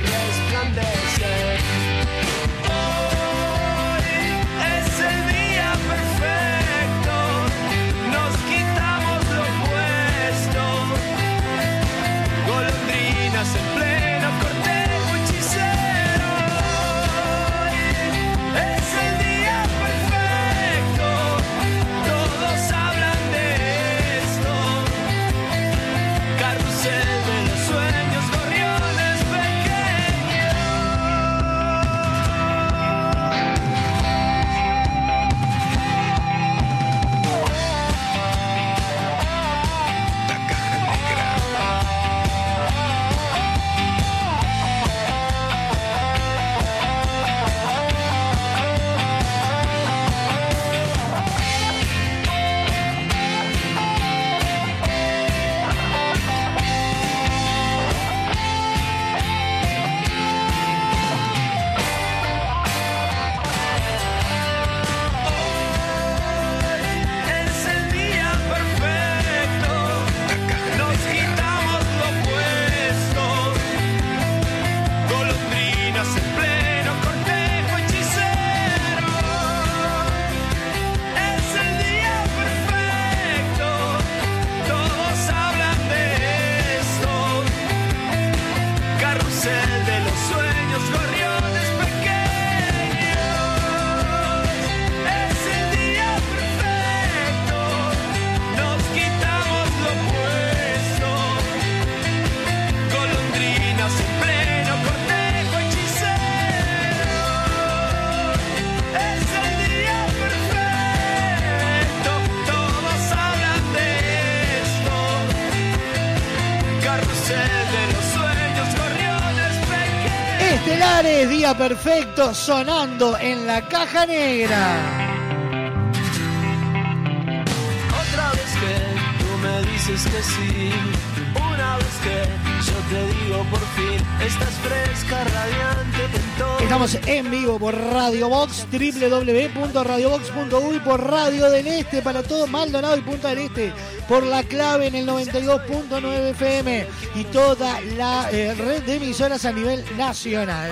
today's Monday. Perfecto, sonando en la caja negra. Otra vez que tú me dices que sí, una vez que yo te digo por fin, estás fresca, radiante. Estamos en vivo por Radio Box, www.radiobox.uy, por Radio del Este, para todo Maldonado y Punta del Este, por la clave en el 92.9 FM y toda la eh, red de emisoras a nivel nacional.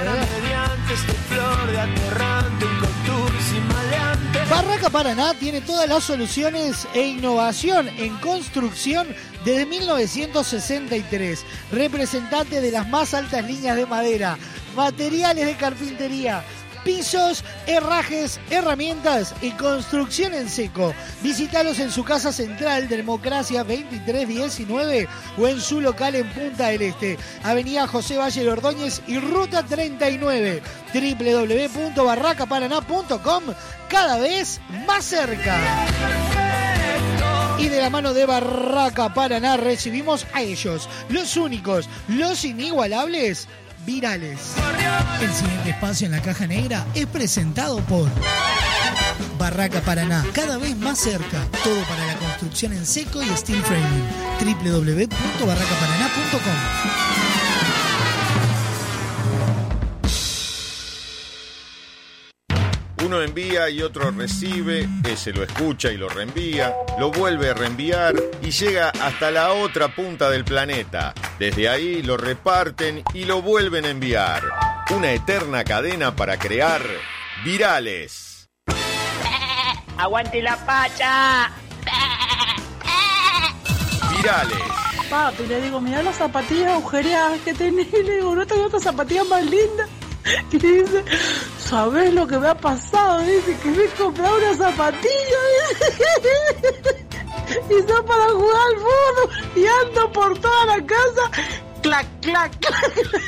Maleante. Barraca Paraná tiene todas las soluciones e innovación en construcción desde 1963. Representante de las más altas líneas de madera, materiales de carpintería, pisos, herrajes, herramientas y construcción en seco. Visítalos en su casa central, Democracia 2319 o en su local en Punta del Este, Avenida José Valle Ordóñez y Ruta 39, www.barracaparaná.com, cada vez más cerca. Y de la mano de Barraca Paraná recibimos a ellos, los únicos, los inigualables, virales. El siguiente espacio en la caja negra es presentado por Barraca Paraná, cada vez más cerca. Todo para la construcción en seco y steel framing. www.barracaparaná.com Uno envía y otro recibe, ese lo escucha y lo reenvía, lo vuelve a reenviar y llega hasta la otra punta del planeta. Desde ahí lo reparten y lo vuelven a enviar. Una eterna cadena para crear virales. *laughs* ¡Aguante la pacha! *laughs* Virales. Papi, le digo, mira las zapatillas agujereadas que tenés. *laughs* Le digo, no tengo otras zapatillas más lindas. Y dice, ¿sabes lo que me ha pasado? Dice que me he comprado una zapatilla. *laughs* Y son para jugar al fútbol. Y ando por toda la casa. Clac, clac, clac.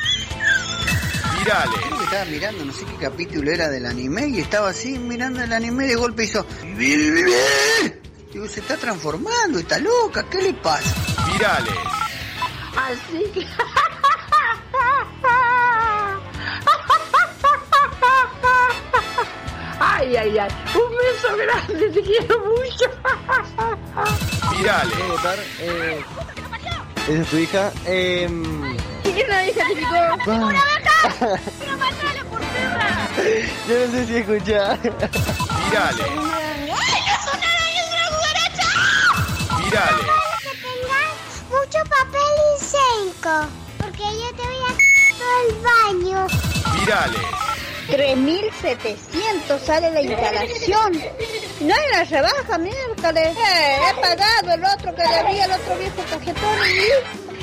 Virales. Que estaba mirando, no sé qué capítulo era del anime, y estaba así mirando el anime y de golpe hizo. Digo, se está transformando, está loca, ¿qué le pasa? Virales. Así que. *laughs* Ay, ay, ay. Un beso grande, te quiero mucho. Virales. ¿Puedo votar? Eh, ¿Esa es tu hija? Eh, ¿Y quién la descalificó? Ah. ¡Una vaca! ¡Pero matala por perra! yo no sé si escuchás. Virales. ¡Ay, no es una araña, es una cucaracha! Virales. que tengas mucho papel higiénico, porque yo te voy a todo el baño. Virales. 3.700 sale la instalación. No hay la rebaja, miércoles. Eh, he pagado el otro que debía el otro viejo cajetón y...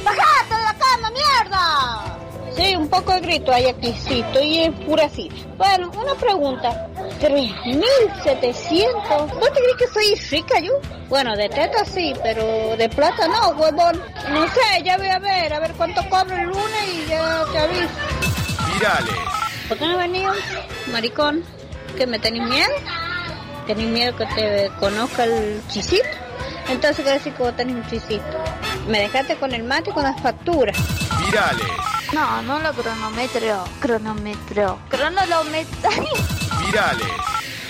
¡Bajate de la cama, mierda! Sí, un poco de grito hay aquí, sí, estoy en pura fila. Bueno, una pregunta. 3.700. ¿Vos te crees que soy rica yo? Bueno, de teta sí, pero de plata no, huevón. No sé, ya voy a ver, a ver cuánto cobro el lunes y ya te aviso. Virales. ¿Por qué no venía, maricón? ¿Que me tenés miedo? ¿Tenés miedo que te conozca el chisito? Entonces, ¿qué decir que vos tenés un chisito? Me dejaste con el mate y con las facturas. Virales. No, no lo cronometro. Cronometro. Cronolometro. Virales.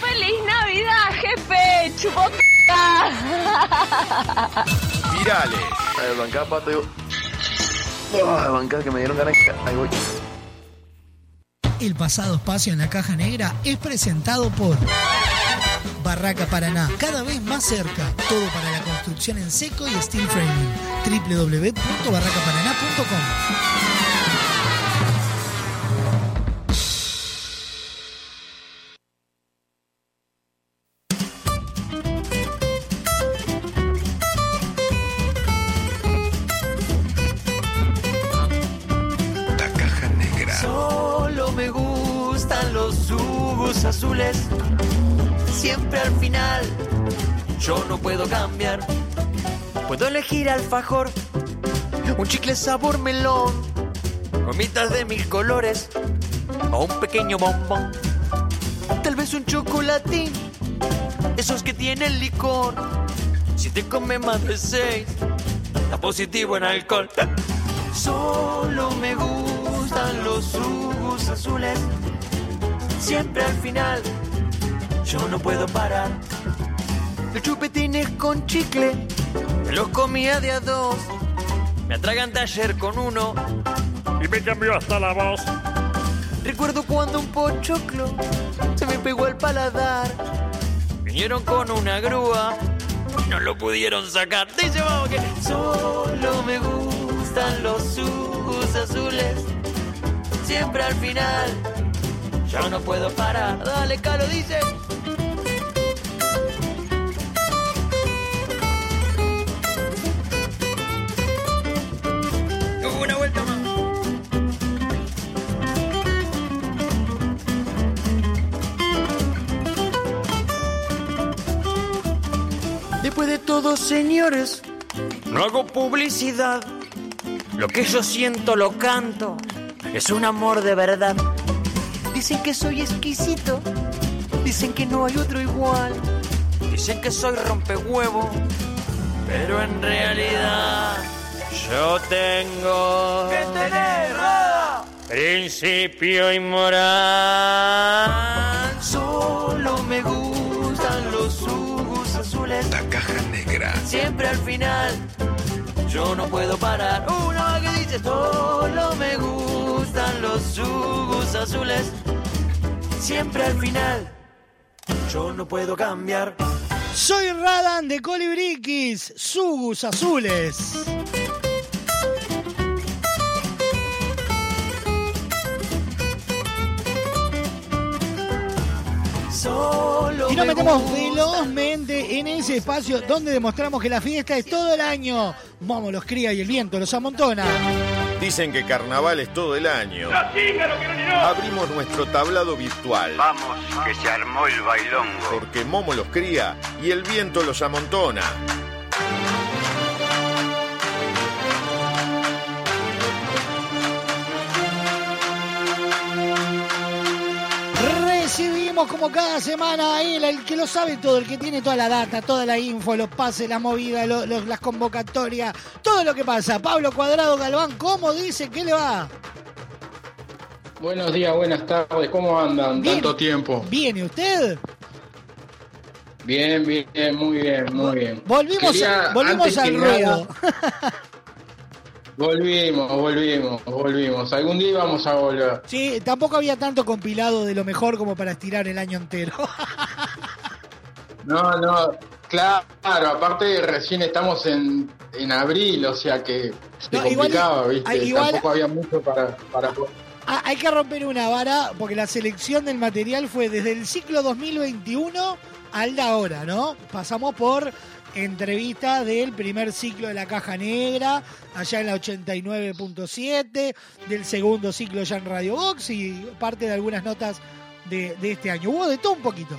¡Feliz Navidad, jefe! ¡Chupota! Virales. A ver, bancá, pato, yo. Oh, bancá, que me dieron ganas. Ahí voy. El pasado espacio en la caja negra es presentado por Barraca Paraná, cada vez más cerca. Todo para la construcción en seco y steel framing. www.barracaparaná.com elegir alfajor, un chicle sabor melón, gomitas de mil colores o un pequeño bombón. Tal vez un chocolatín, esos que tienen licor. Si te come más de seis, está positivo en alcohol. Solo me gusta gustan los jugos azules. Siempre al final, yo no puedo parar. Los chupetines con chicle, me los comía de a dos. Me atraganté ayer con uno Y me cambió hasta la voz. Recuerdo cuando un pochoclo se me pegó al paladar. Vinieron con una grúa, no lo pudieron sacar. Dice vamos que solo me gustan los jugos azules. Siempre al final, yo no puedo parar. Dale, Calo, dice. Después de todo, señores, no hago publicidad. Lo que yo siento lo canto. Es un amor de verdad. Dicen que soy exquisito. Dicen que no hay otro igual. Dicen que soy rompehuevo. Pero en realidad yo tengo que tener principio y moral. Solo me gustan los jugos azules. La caja negra. Siempre al final yo no puedo parar. Una que dice solo me gustan los jugos azules. Siempre al final yo no puedo cambiar. Soy Radan de Colibriquis, Sugus Azules. Solo Y nos me metemos velozmente en ese espacio donde demostramos que la fiesta es todo el año. Momo los cría y el viento los amontona. Dicen que carnaval es todo el año. Abrimos nuestro tablado virtual. Vamos, que se armó el bailongo. Porque Momo los cría y el viento los amontona. Como cada semana a él, el que lo sabe todo, el que tiene toda la data, toda la info, los pases, la movida, los- las convocatorias, todo lo que pasa. Pablo Cuadrado Galván, ¿cómo dice? ¿Qué le va? Buenos días, buenas tardes, ¿cómo andan? Bien. Tanto tiempo. ¿Viene usted? Bien, bien, muy bien, muy bien. Volvimos, Quería, volvimos al ruedo. nada- *laughs* volvimos, volvimos, volvimos. Algún día vamos a volver. Sí, tampoco había tanto compilado de lo mejor como para estirar el año entero. No, no, claro, aparte recién estamos en, en abril, o sea que se No, igual- complicaba, ¿viste? igual- Tampoco había mucho para, para Ah, hay que romper una vara porque la selección del material fue desde el ciclo 2021 al de ahora, ¿no? Pasamos por entrevistas del primer ciclo de la Caja Negra, allá en la 89.7, del segundo ciclo ya en Radio Box y parte de algunas notas de, de este año. Hubo de todo un poquito.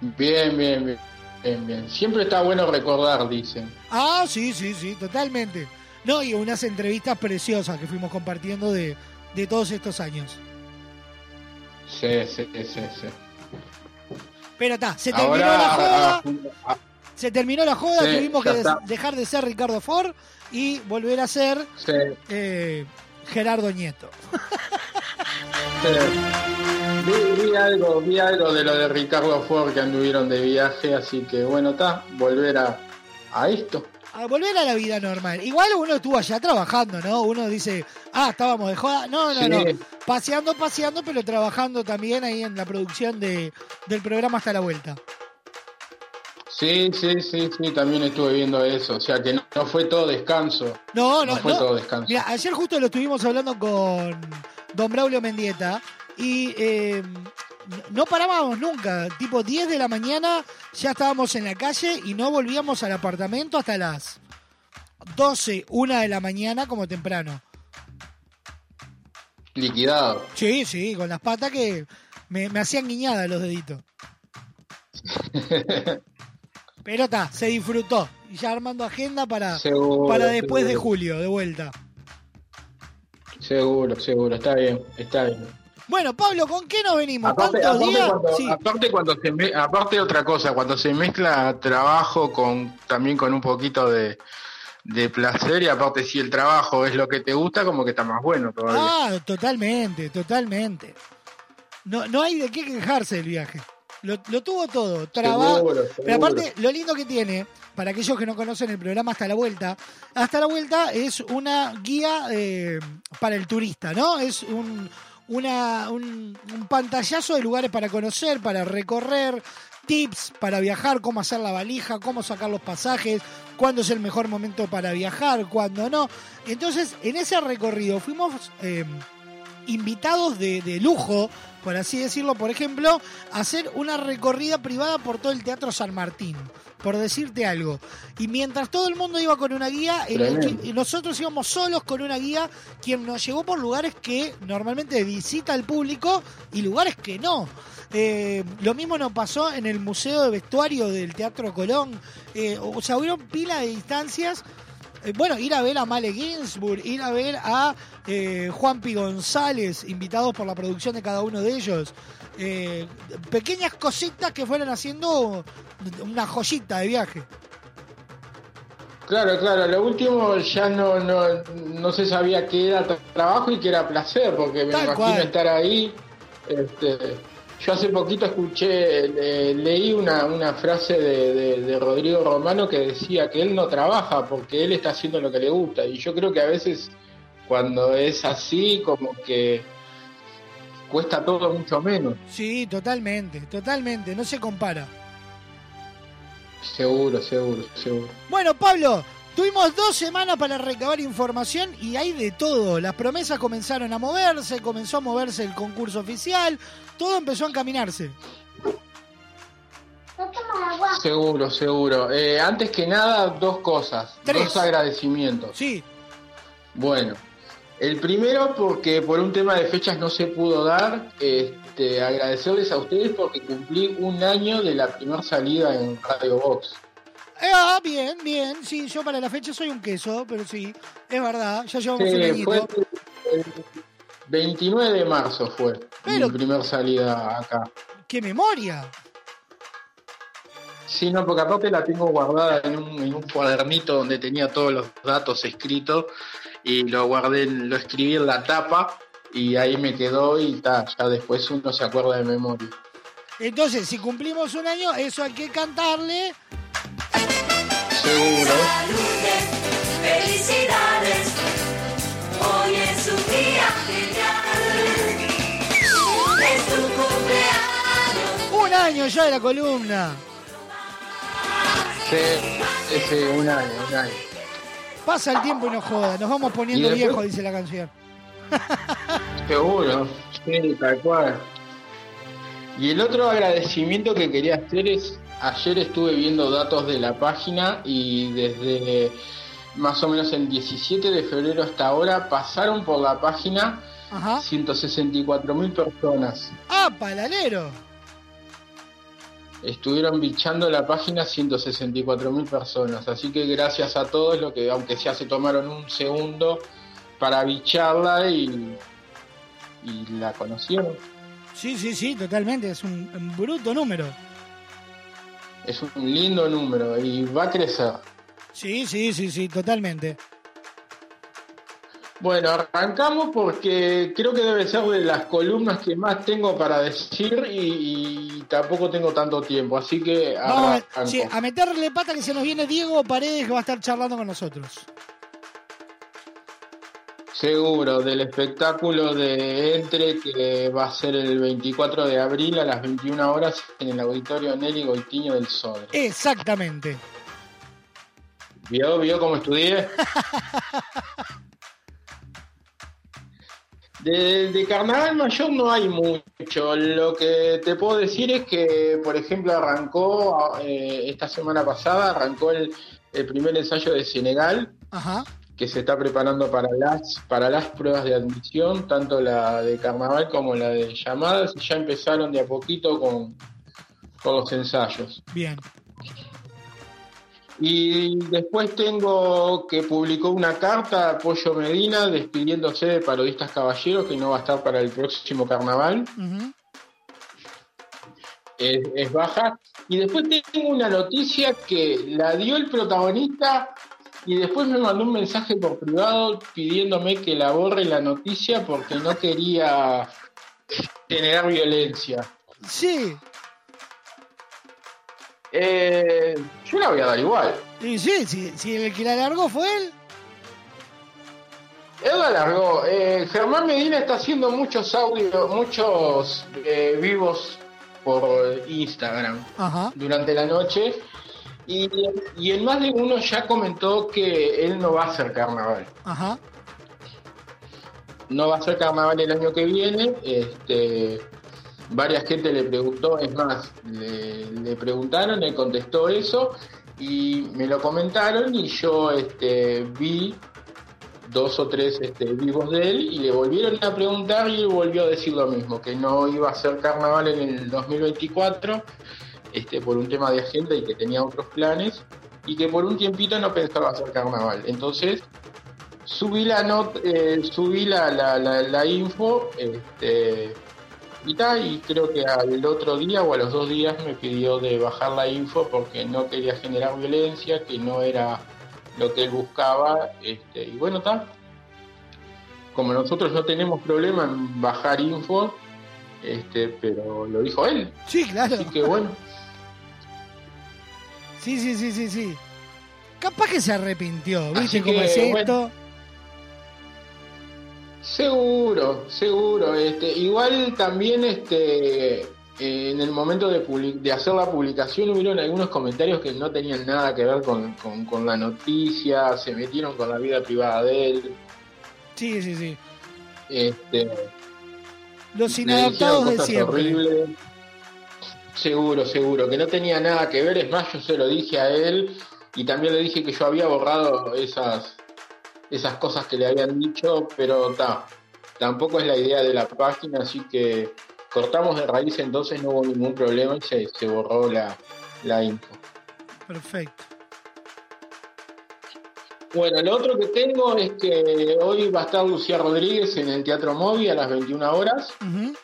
Bien, bien, bien, bien, bien. Siempre está bueno recordar, dicen. Ah, sí, sí, sí, totalmente. No, y unas entrevistas preciosas que fuimos compartiendo de, de todos estos años. Sí, sí, sí, sí. Pero está, se terminó Ahora, la joda. ah, ah, Se terminó la joda, Sí, tuvimos que está. dejar de ser Ricardo Ford y volver a ser sí, eh, Gerardo Nieto. *laughs* sí. Vi, vi algo, vi algo de lo de Ricardo Ford que anduvieron de viaje, así que bueno, está, volver a, a esto. A volver a la vida normal. Igual uno estuvo allá trabajando, ¿no? Uno dice, ah, estábamos de joda. No, no, Sí. no. Paseando, paseando, pero trabajando también ahí en la producción de, del programa Hasta la Vuelta. Sí, sí, sí, sí, también estuve viendo eso, o sea que no, no fue todo descanso. No, no, No fue no. todo descanso. Mira, ayer justo lo estuvimos hablando con don Braulio Mendieta y eh, no parábamos nunca. Tipo 10 de la mañana ya estábamos en la calle y no volvíamos al apartamento hasta las 12, 1 de la mañana como temprano. Liquidado. Sí, sí, con las patas que me, me hacían guiñada los deditos. *laughs* Pero está, se disfrutó. Y ya armando agenda para, Seguro, para después de julio, de vuelta. Seguro, seguro, está bien, está bien. Bueno, Pablo, ¿con qué nos venimos? Aparte, ¿Tantos aparte días? cuando, Sí. aparte cuando se me- aparte otra cosa, cuando se mezcla trabajo con también con un poquito de, de placer y aparte si el trabajo es lo que te gusta, como que está más bueno todavía. Ah, totalmente, totalmente. No, no hay de qué quejarse del viaje. Lo, lo tuvo todo, trabajo. Pero aparte, lo lindo que tiene, para aquellos que no conocen el programa Hasta la Vuelta, Hasta la Vuelta es una guía eh, para el turista, ¿no? Es un, una, un, un pantallazo de lugares para conocer, para recorrer, tips para viajar, cómo hacer la valija, cómo sacar los pasajes, cuándo es el mejor momento para viajar, cuándo no. Entonces, en ese recorrido fuimos eh, invitados de, de lujo, por así decirlo, por ejemplo, a hacer una recorrida privada por todo el Teatro San Martín, por decirte algo. Y mientras todo el mundo iba con una guía, el y nosotros íbamos solos con una guía, quien nos llevó por lugares que normalmente visita el público y lugares que no. Eh, lo mismo nos pasó en el Museo de Vestuario del Teatro Colón. Eh, o sea, hubieron pila de distancias bueno, ir a ver a Male Ginsburg, ir a ver a eh, Juanpi González, invitados por la producción de cada uno de ellos. Eh, pequeñas cositas que fueron haciendo una joyita de viaje. Claro, claro, lo último ya no, no, no se sabía qué era tra- trabajo y qué era placer, porque me Tal imagino cual. estar ahí. Este, yo hace poquito escuché, le- leí una, una frase de, de- de Rodrigo Romano que decía que él no trabaja porque él está haciendo lo que le gusta. Y yo creo que a veces cuando es así, como que cuesta todo mucho menos. Sí, totalmente, totalmente, no se compara. Seguro, seguro, seguro. Bueno, Pablo, tuvimos dos semanas para recabar información y hay de todo. Las promesas comenzaron a moverse, comenzó a moverse el concurso oficial, todo empezó a encaminarse. Seguro, seguro. Eh, antes que nada, dos cosas, Tres. dos agradecimientos. Sí. Bueno, el primero porque por un tema de fechas no se pudo dar, este, agradecerles a ustedes porque cumplí un año de la primera salida en Radio Box. Ah, bien, bien, sí, yo para la fecha soy un queso, pero sí, es verdad, ya llevamos un añito. fue el 29 de marzo fue Pero- mi primera salida acá. ¡Qué memoria! Sí, no, porque aparte la tengo guardada en un, en un cuadernito donde tenía todos los datos escritos y lo guardé, lo escribí en la tapa y ahí me quedó y ta, ya después uno se acuerda de memoria. Entonces, si cumplimos un año, eso hay que cantarle. Seguro. Felicidades, hoy es un día genial. Es tu cumpleaños. Un año ya de la columna. Sí, ese un año, un año. Pasa el tiempo y no joda, nos vamos poniendo viejos, dice la canción. Seguro, sí, tal cual. Y el otro agradecimiento que quería hacer es, ayer estuve viendo datos de la página y desde más o menos el 17 de febrero hasta ahora pasaron por la página Ajá. 164 mil personas. ¡Ah, palalero! Estuvieron bichando la página 164 mil personas, así que gracias a todos, lo que aunque sea se tomaron un segundo para bicharla y, y la conocieron. Sí, sí, sí, totalmente, es un, un bruto número. Es un lindo número y va a crecer. Sí, sí, sí, sí, totalmente. Bueno, arrancamos porque creo que debe ser de las columnas que más tengo para decir y, y tampoco tengo tanto tiempo, así que Vamos a, sí, a meterle pata que se nos viene Diego Paredes que va a estar charlando con nosotros. Seguro, del espectáculo de Entre que va a ser el 24 de abril a las 21 horas en el auditorio Nelly Goitiño del Sodre. Exactamente. ¿Vio? ¿Vio cómo estudié? *laughs* De, de Carnaval Mayor no hay mucho. Lo que te puedo decir es que, por ejemplo, arrancó eh, esta semana pasada, arrancó el, el primer ensayo de Senegal, Ajá. Que se está preparando para las, para las pruebas de admisión, tanto la de Carnaval como la de llamadas, y ya empezaron de a poquito con, con los ensayos. Bien. Y después tengo que publicó una carta a Pollo Medina despidiéndose de Parodistas Caballeros, que no va a estar para el próximo carnaval. Es baja. Y después tengo una noticia que la dio el protagonista Y después me mandó un mensaje por privado pidiéndome que la borre la noticia porque no quería generar violencia. Sí. Eh, yo la voy a dar igual. Y sí, si, si el que la largó fue él. Él la largó. Eh, Germán Medina está haciendo muchos audios, muchos eh, vivos por Instagram Ajá. durante la noche. Y, y en más de uno ya comentó que él no va a hacer carnaval. Ajá. No va a hacer carnaval el año que viene. Este, varias gente le preguntó, es más, le, le preguntaron, él contestó eso y me lo comentaron y yo este, vi dos o tres este, vivos de él y le volvieron a preguntar y él volvió a decir lo mismo, que no iba a hacer carnaval en el 2024 este, por un tema de agenda y que tenía otros planes y que por un tiempito no pensaba hacer carnaval. Entonces subí la not, eh, subí la, la, la, la info este, y tal, y creo que al otro día o a los dos días me pidió de bajar la info porque no quería generar violencia, que no era lo que él buscaba, este, y bueno, está. Como nosotros no tenemos problema en bajar info, este, pero lo dijo él. Sí, claro. Así que bueno. *laughs* Sí, sí, sí, sí, sí. Capaz que se arrepintió, ¿viste cómo es esto? bueno. Seguro, seguro. Este, igual también este, eh, en el momento de, hacer la publicación hubieron algunos comentarios que no tenían nada que ver con, con- con la noticia, se metieron con la vida privada de él. Sí, sí, sí. Este, Los inadaptados de siempre. horribles. Seguro, seguro, que no tenía nada que ver. Es más, yo se lo dije a él y también le dije que yo había borrado esas, esas cosas que le habían dicho, pero ta, tampoco es la idea de la página, así que cortamos de raíz, entonces no hubo ningún problema y se, se borró la, la info. Perfecto. Bueno, lo otro que tengo es que hoy va a estar Lucía Rodríguez en el Teatro Móvil a las 21 horas. Ujú.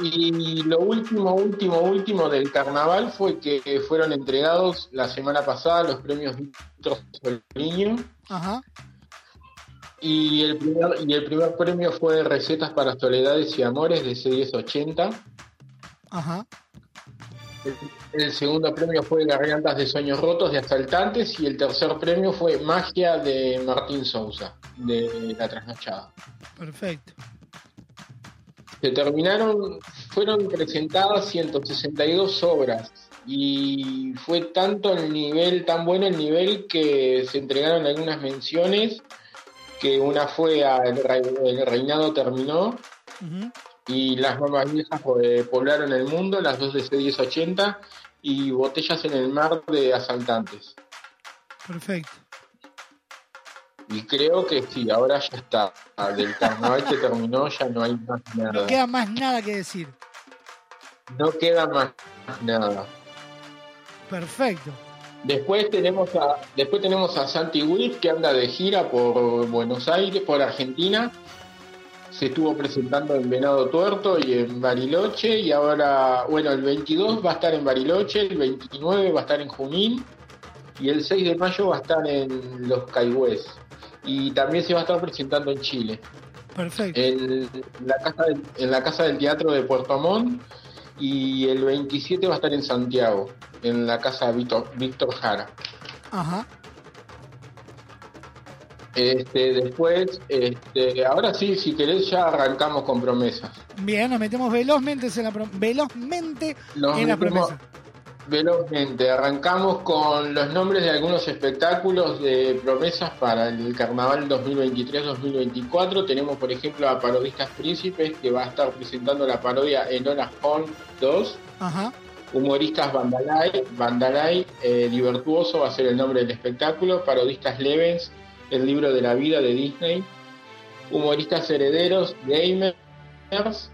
Y lo último, último, último del carnaval fue que fueron entregados la semana pasada los premios Víctor Soliño Ajá. y el primer, y el primer premio fue Recetas para Soledades y Amores de C1080. Ajá. El, el segundo premio fue Gargantas de Sueños Rotos de Asaltantes y el tercer premio fue Magia de Martín Sousa de La Trasnochada. Perfecto. Se terminaron, fueron presentadas 162 obras y fue tanto el nivel, tan bueno el nivel que se entregaron algunas menciones, que una fue a El, Reinado Terminó y Las Mamás Viejas eh, poblaron el mundo, las dos de C1080 y Botellas en el Mar de Asaltantes. Perfecto. Y creo que sí, ahora ya está. Del carnaval que terminó ya no hay más nada. No queda más nada que decir. No queda más nada. Perfecto. Después tenemos a después tenemos a Santi Witt que anda de gira por Buenos Aires, por Argentina. Se estuvo presentando en Venado Tuerto y en Bariloche y ahora, bueno, el 22 va a estar en Bariloche, el 29 va a estar en Junín y el 6 de mayo va a estar en Los Caigües. Y también se va a estar presentando en Chile, Perfecto. en la casa del, en la casa del teatro de Puerto Montt y el 27 va a estar en Santiago, en la casa Víctor, Víctor Jara. Ajá. Este, después, este, ahora sí, si querés ya arrancamos con promesas. Bien, nos metemos velozmente en la, pro- velozmente Nos en la promesa. Velozmente, arrancamos con los nombres de algunos espectáculos de promesas para el carnaval 2023-2024. Tenemos, por ejemplo, a Parodistas Príncipes, que va a estar presentando la parodia Enola Holmes 2. Ajá. Humoristas Vandalay, Vandalay eh, Divertuoso va a ser el nombre del espectáculo. Parodistas Levens, el libro de la vida de Disney. Humoristas Herederos, Gamers.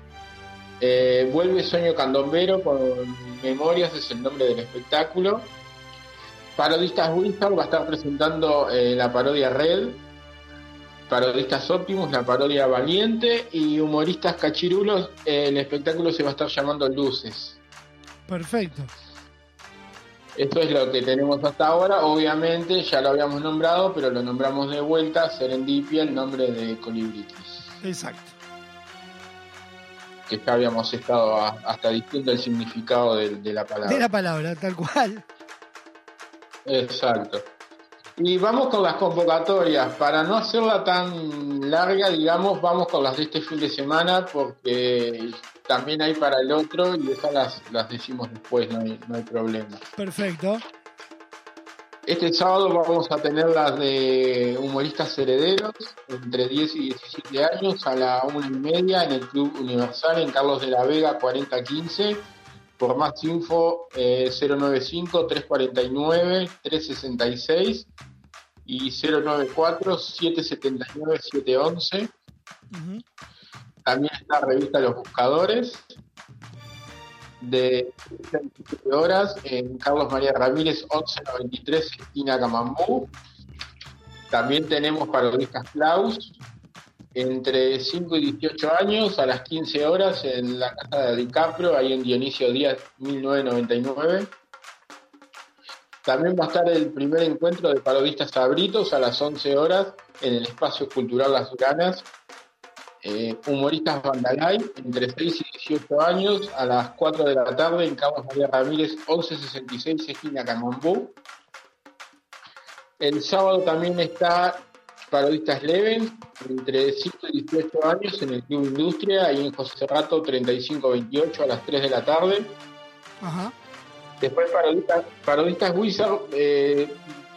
Eh, vuelve Sueño Candombero con Memorias, es el nombre del espectáculo. Parodistas Wizard va a estar presentando eh, la parodia Red. Parodistas Optimus, la parodia Valiente. Y Humoristas Cachirulos, eh, el espectáculo se va a estar llamando Luces. Perfecto. Esto es lo que tenemos hasta ahora. Obviamente ya lo habíamos nombrado, pero lo nombramos de vuelta, Serendipia, el nombre de Colibritis. Exacto. Que ya habíamos estado a- hasta diciendo el significado de, de la palabra. De la palabra, tal cual. Exacto. Y vamos con las convocatorias. Para no hacerla tan larga, digamos, vamos con las de este fin de semana porque también hay para el otro y esas las, las decimos después, no hay, no hay problema. Perfecto. Este sábado vamos a tener las de humoristas herederos entre 10 y 17 años a la una y media en el Club Universal en Carlos de la Vega 4015. Por más info eh, 095-349-366 y 094-779-711. También está la revista Los Buscadores de 17 horas en Carlos María Ramírez 1193 esquina Camambú. También tenemos parodistas Klaus entre 5 y 18 años a las 15 horas en la casa de DiCaprio, ahí en Dionisio Díaz 1999. También va a estar el primer encuentro de parodistas sabritos a las 11 horas en el espacio cultural Las Duranas. Eh, humoristas Bandalay, entre 6 y 18 años, a las 4 de la tarde en Carlos María Ramírez, 1166, esquina Camambú. El sábado también está Parodistas Leven, entre 5 y 18 años, en el Club Industria, ahí en José Rato 3528 a las 3 de la tarde. Ajá. Después Parodistas, Parodistas Wizard eh,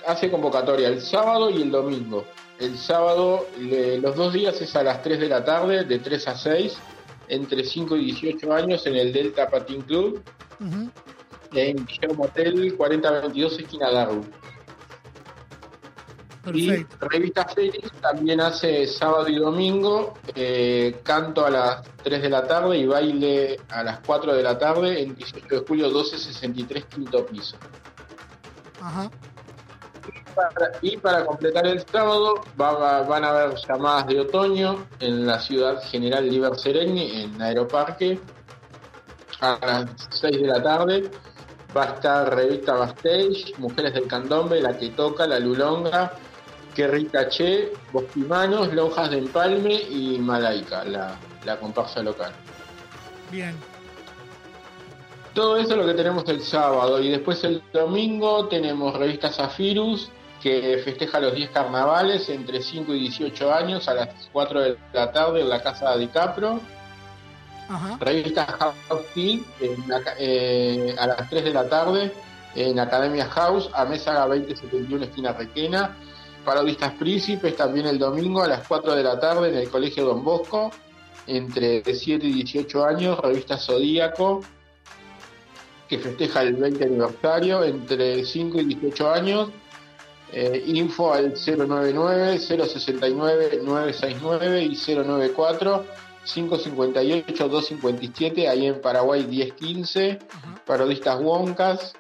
hace convocatoria el sábado y el domingo. El sábado, le- los dos días es a las 3 de la tarde, de 3 a 6, entre 5 y 18 años en el Delta Patín Club, Ujú. en Guillermo Hotel 4022, esquina Darwin. Y Revista Félix también hace sábado y domingo, eh, canto a las 3 de la tarde y baile a las 4 de la tarde en 18 de julio 1263, quinto piso. Ajá. Para- y para completar el sábado va- va- van a haber llamadas de otoño en la ciudad general Liber Sereni, en Aeroparque, a las 6 de la tarde. Va a estar revista Bastage, Mujeres del Candombe, La que toca, La Lulonga, Qué rica che, Bosquimanos, Lonjas de Empalme y Malaika, la, la comparsa local. Bien. Todo eso es lo que tenemos el sábado y después el domingo tenemos revista Zafirus que festeja los 10 carnavales entre 5 y 18 años a las 4 de la tarde en la casa de DiCapro. Ajá. Revista House Tea en la eh, a las 3 de la tarde en Academia House a Mesa 2071 esquina Requena. Parodistas Príncipes también el domingo a las 4 de la tarde en el Colegio Don Bosco entre 7 y 18 años. Revista Zodíaco que festeja el 20 aniversario entre 5 y 18 años. Eh, info al 099-069-969 y 094-558-257, ahí en Paraguay 1015. Parodistas Woncas.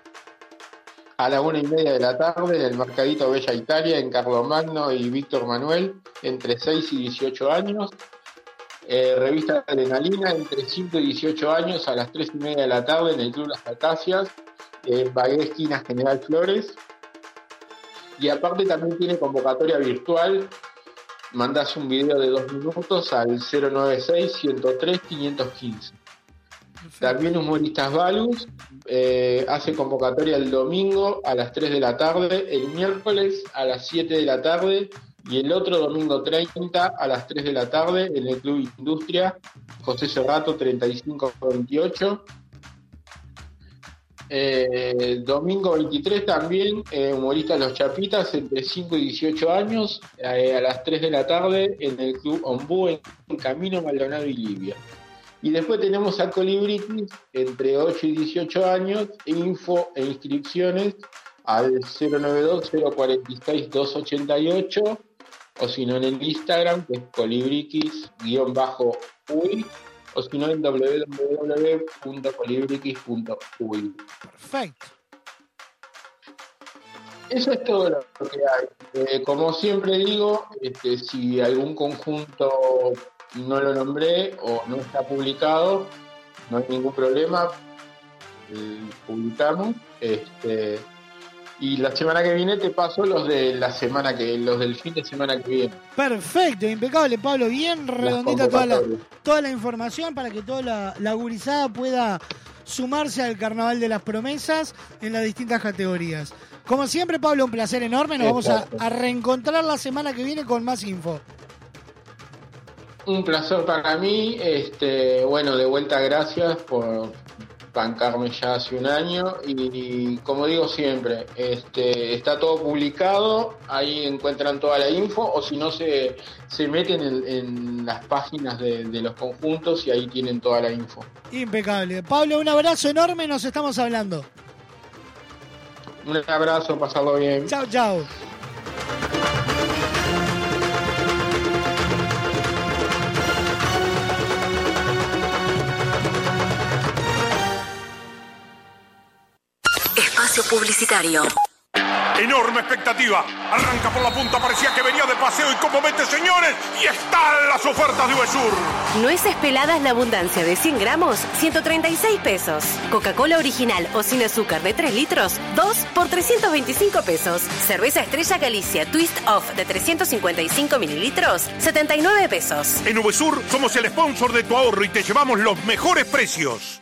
A la una y media de la tarde en el Mercadito Bella Italia, en Carlomagno y Víctor Manuel, entre 6 y 18 años. Eh, revista Adrenalina, entre 5 y 18 años, a las 3 y media de la tarde en el Club Las Acacias, en Bagué, esquina General Flores. Y aparte también tiene convocatoria virtual. Mandás un video de dos minutos al 096-103-515. También Humoristas Valus eh, hace convocatoria el domingo a las 3 de la tarde, el miércoles a las 7 de la tarde y el otro domingo 30 a las 3 de la tarde en el Club Industria, José Cerrato 3528. Eh, domingo 23 también, eh, humoristas Los Chapitas, entre 5 y 18 años, eh, a las 3 de la tarde en el Club Ombú, en Camino Maldonado y Libia. Y después tenemos a Colibritis, entre 8 y 18 años, info e inscripciones al 092-046-288, o si no en el Instagram, que es colibriquis-uy, o si no en www.colibriquis.uy. Perfecto. Eso es todo lo que hay. Eh, como siempre digo, este, si algún conjunto no lo nombré o no está publicado, no hay ningún problema. el- publicamos. Este, y la semana que viene te paso los de la semana que, los del fin de semana que viene. Perfecto, impecable, Pablo. Bien redondita toda la, toda la información para que toda la, la gurizada pueda sumarse al Carnaval de las Promesas en las distintas categorías. Como siempre, Pablo, un placer enorme. Nos vamos a, a reencontrar la semana que viene con más info. Un placer para mí. Este, bueno, de vuelta gracias por bancarme ya hace un año y, como digo siempre, este, está todo publicado, ahí encuentran toda la info o si no se, se meten en, en las páginas de, de los conjuntos y ahí tienen toda la info. Impecable. Pablo, un abrazo enorme. Nos estamos hablando. Un abrazo, pasarlo bien. Chao, chao. Publicitario. Enorme expectativa. Arranca por la punta, parecía que venía de paseo y como mete, señores, y están las ofertas de Uvesur. Nueces peladas La Abundancia de 100 gramos, 136 pesos. Coca-Cola original o sin azúcar de 3 litros, 2 por 325 pesos. Cerveza Estrella Galicia Twist Off de 355 mililitros, 79 pesos. En Uvesur somos el sponsor de tu ahorro y te llevamos los mejores precios.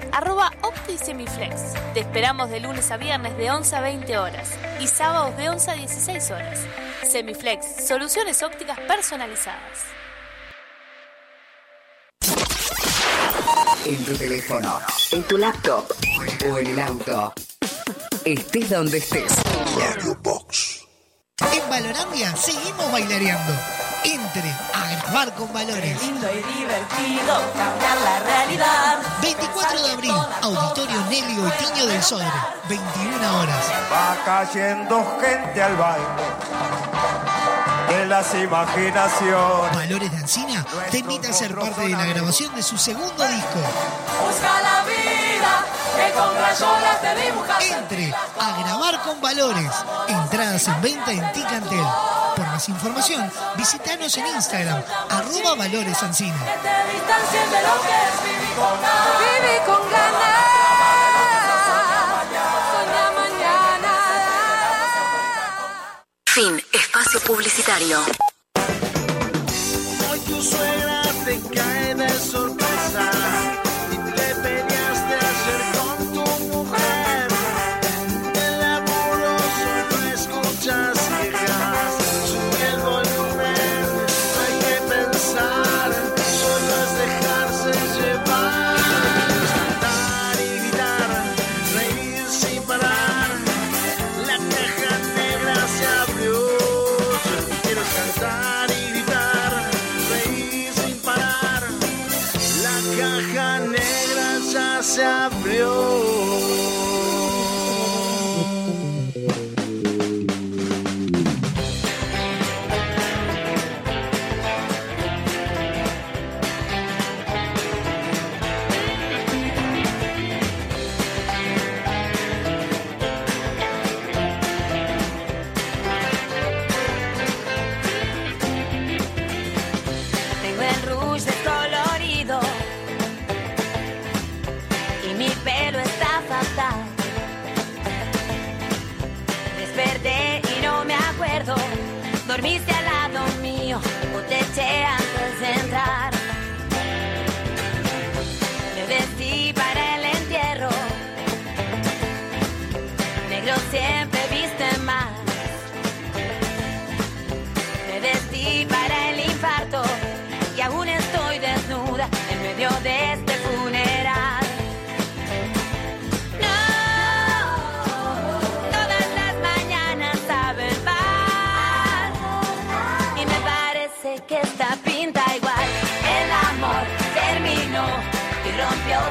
arroba OptiSemiflex. Te esperamos de lunes a viernes de 11 a 20 horas y sábados de 11 a 16 horas. Semiflex, soluciones ópticas personalizadas. En tu teléfono, en tu laptop o en el auto. Estés donde estés. En Valorandia seguimos bailareando. Entre a grabar con valores. lindo y divertido cambiar la realidad. 24 de abril, Auditorio Nelio y Tiño del Sodre. 21 horas. Va cayendo gente al baile de las imaginaciones. Valores de Ancina te invita a ser parte de la grabación de su segundo disco. Busca la vida que con rayolas te dibujas. Entre a grabar con valores. Entradas en venta en Ticantel. Por más información, visítanos en Instagram, arroba valores Ancina. Te distancien de lo que es vivir con ganas. Vivir con ganas. Fin. Espacio publicitario.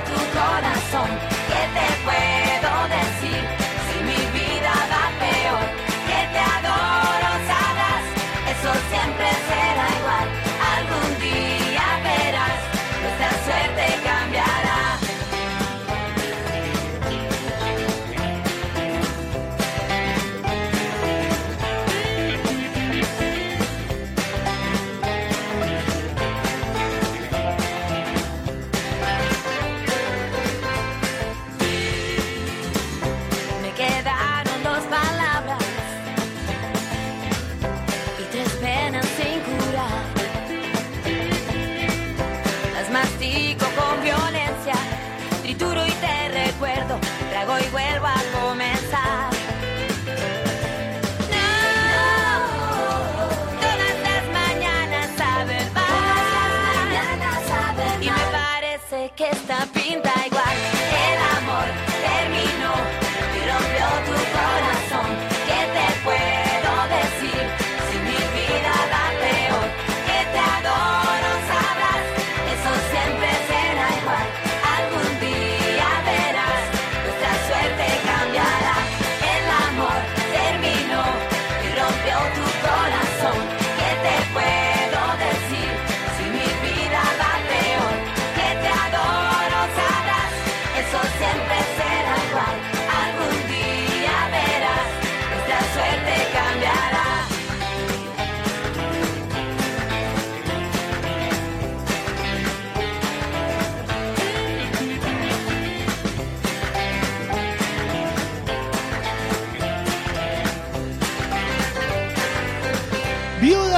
Tu corazón. Parece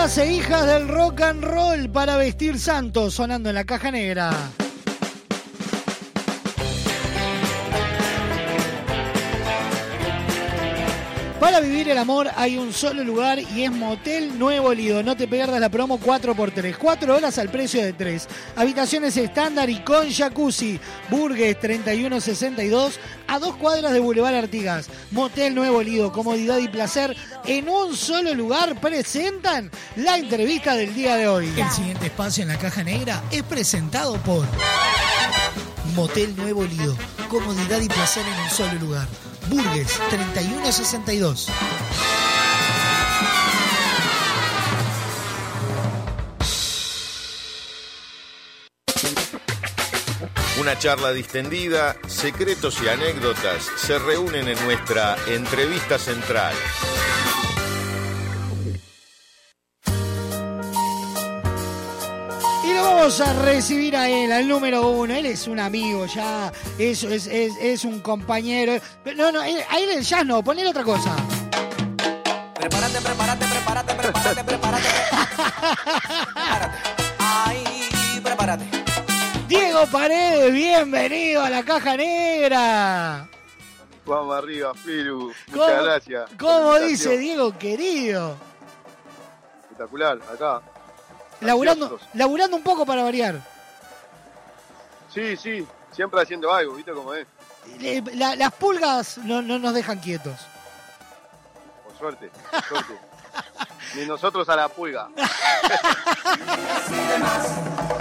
Viudas e hijas del rock and roll para vestir santos sonando en la caja negra. Para vivir el amor hay un solo lugar y es Motel Nuevo Lido. No te pierdas la promo 4x3. 4 horas al precio de 3. Habitaciones estándar y con jacuzzi. Burgues 3162 a dos cuadras de Boulevard Artigas. Motel Nuevo Lido. Comodidad y placer en un solo lugar. Presentan la entrevista del día de hoy. El siguiente espacio en la caja negra es presentado por Motel Nuevo Lido. Comodidad y placer en un solo lugar. Burgues 3162. Una charla distendida, secretos y anécdotas se reúnen en nuestra entrevista central. Y lo vamos a recibir a él, al número uno. Él es un amigo ya, es, es, es, es un compañero. No, no, él- a él jazz no, ponle otra cosa. Prepárate, prepárate, prepárate, prepárate, prepárate. Paredes, bienvenido a la caja negra. Vamos arriba, Firu. ¿Cómo- Muchas gracias. ¿Cómo dice Diego, querido? Espectacular, acá. Laburando, laburando un poco para variar. Sí, sí, siempre haciendo algo, ¿viste cómo es? La- las pulgas no, no nos dejan quietos. Por suerte, por suerte. *laughs* *laughs* Ni nosotros a la pulga.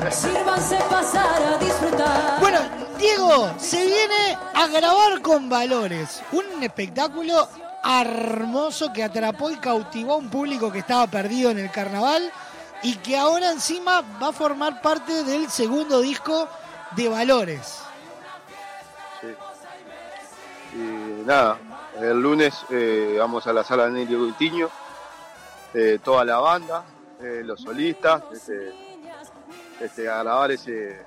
Sírvanse pasar a disfrutar. Bueno, Diego se viene a grabar con valores. Un espectáculo hermoso que atrapó y cautivó a un público que estaba perdido en el carnaval y que ahora encima va a formar parte del segundo disco de valores. Sí. Y nada, el lunes eh, vamos a la sala Nelly Gutiño, eh, toda la banda, eh, los solistas, este, este, a grabar ese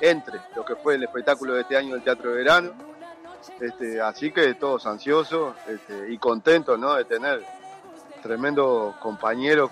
entre lo que fue el espectáculo de este año del Teatro de Verano. Este, así que todos ansiosos este, y contentos ¿no? de tener tremendo compañeros,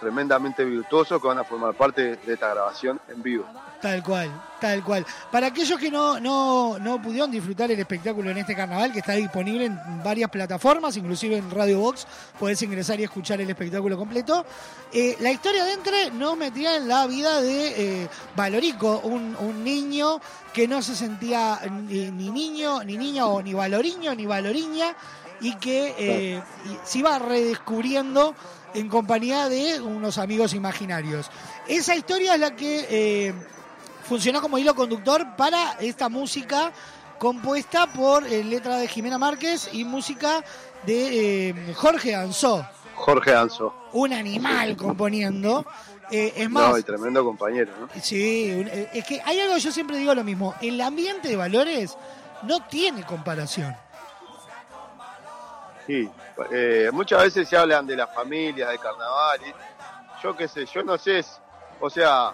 tremendamente virtuosos que van a formar parte de esta grabación en vivo. Tal cual, tal cual. Para aquellos que no, no, no pudieron disfrutar el espectáculo en este carnaval, que está disponible en varias plataformas, inclusive en Radio Box, podés ingresar y escuchar el espectáculo completo. Eh, la historia de Entre nos metía en la vida de eh, Valorico, un, niño que no se sentía ni, ni niño, ni niña, o ni valoriño, ni valoriña, y que eh, se iba redescubriendo en compañía de unos amigos imaginarios. Esa historia es la que eh, funcionó como hilo conductor para esta música compuesta por eh, letra de Jimena Márquez y música de eh, Jorge Ansó, Jorge Anzo. un animal *laughs* componiendo. Eh, es más, No, y tremendo compañero, ¿no? Sí, es que hay algo, yo siempre digo lo mismo, el ambiente de valores no tiene comparación. Sí, eh, muchas veces se hablan de las familias, de carnaval, y yo qué sé, yo no sé, o sea,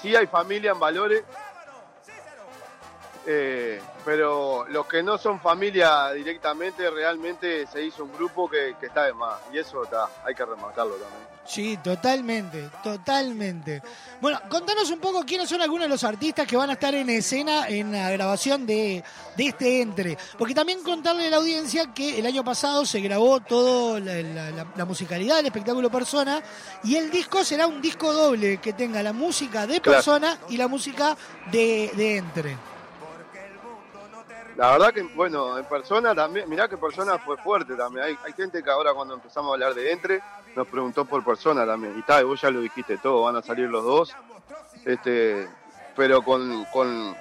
sí hay familia en valores, eh, pero los que no son familia directamente, realmente se hizo un grupo que, que está de más, y eso está, hay que remarcarlo también. Sí, totalmente, totalmente. Bueno, contanos un poco quiénes son algunos de los artistas que van a estar en escena en la grabación de, de este entre. Porque también contarle a la audiencia que el año pasado se grabó todo la, la- la- la musicalidad del espectáculo Persona y el disco será un disco doble que tenga la música de Claro. Persona y la música de, de Entre. La verdad que, bueno, en persona también, mirá que persona fue fuerte también. Hay, gente que ahora cuando empezamos a hablar de entre, nos preguntó por persona también. Y tal, vos ya lo dijiste todo, van a salir los dos. Este, pero con, con,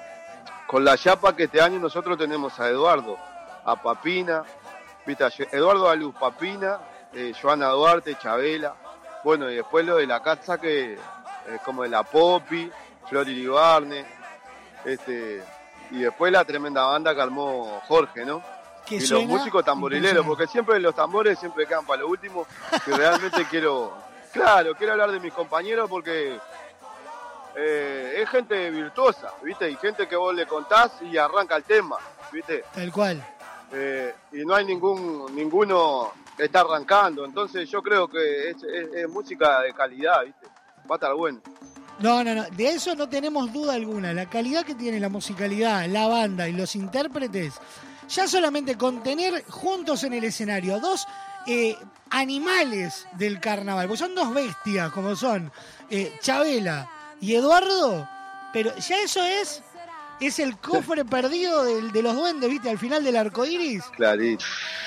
con la chapa que este año nosotros tenemos a Eduardo, a Papina, viste, Eduardo Aluz, Papina, eh, Joana Duarte, Chabela. Bueno, y después lo de la casa que es como de la Popi, Flor Iribarne, este, y después la tremenda banda que armó Jorge, ¿no? Que y los músicos tamborileros, porque siempre los tambores siempre quedan para lo último. Y realmente *laughs* quiero, claro, quiero hablar de mis compañeros porque eh, es gente virtuosa, ¿viste? Y gente que vos le contás y arranca el tema, ¿viste? Tal cual. Eh, y no hay ningún ninguno que está arrancando. Entonces yo creo que es, es- es música de calidad, ¿viste? Va a estar bueno. No, no, no, de eso no tenemos duda alguna. La calidad que tiene la musicalidad, la banda y los intérpretes, ya solamente con tener juntos en el escenario dos eh, animales del carnaval, pues son dos bestias como son eh, Chabela y Eduardo, pero ya eso es es el cofre perdido del- de los duendes, ¿viste? Al final del arco iris, Clarito,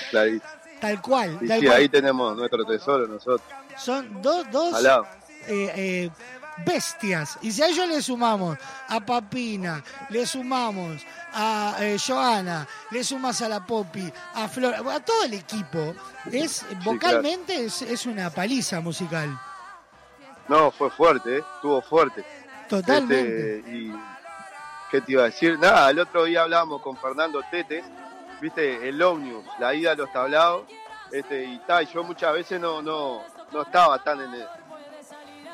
clarito. tal cual. Y tal sí, cual. ahí tenemos nuestro tesoro nosotros. Son dos, dos eh, eh, bestias. Y si a ellos le sumamos a Papina, le sumamos a eh, Joana, le sumas a la Popi, a Flor, a todo el equipo, es vocalmente es, es una paliza musical. No, fue fuerte, ¿eh? estuvo fuerte. Totalmente. Este, y qué te iba a decir, nada, el otro día hablábamos con Fernando Tete, viste, el Omnius, la ida a los tablados, este, y tal, yo muchas veces no, no, no estaba tan en el,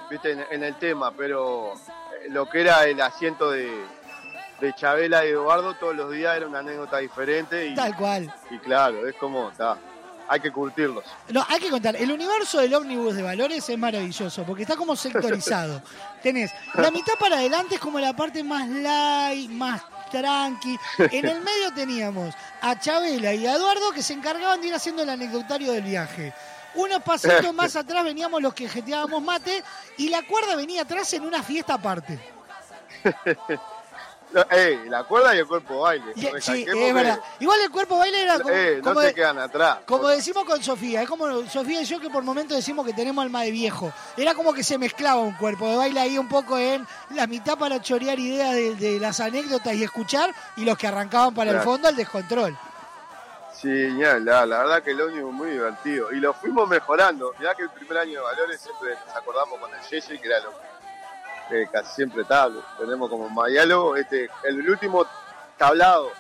viste, en, en el tema, pero eh, lo que era el asiento de, de Chabela y Eduardo todos los días era una anécdota diferente y, Tal cual. y claro, es como, está, hay que curtirlos. No, hay que contar, el universo del ómnibus de valores es maravilloso, porque está como sectorizado. *laughs* Tenés, la mitad para adelante es como la parte más light, más tranqui. En el medio teníamos a Chabela y a Eduardo que se encargaban de ir haciendo el anecdotario del viaje. Unos pasitos *laughs* más atrás veníamos los que jeteábamos mate y la cuerda venía atrás en una fiesta aparte. *laughs* No, eh, la cuerda y el cuerpo baile. Y- sí, es que- verdad. Igual el cuerpo baile era como, Eh, no se de- quedan atrás. Como decimos con Sofía, es como Sofía y yo que por momentos decimos que tenemos alma de viejo. Era como que se mezclaba un cuerpo de baile ahí un poco en la mitad para chorear ideas de, de las anécdotas y escuchar, y los que arrancaban para el fondo al descontrol. Sí, ya, la, la verdad que el ómnibus muy divertido. Y lo fuimos mejorando. Mirá que el primer año de Valores siempre nos acordamos con el Yeye, que era lo que casi siempre está. lo Tenemos como más diálogo. Este, el último tablado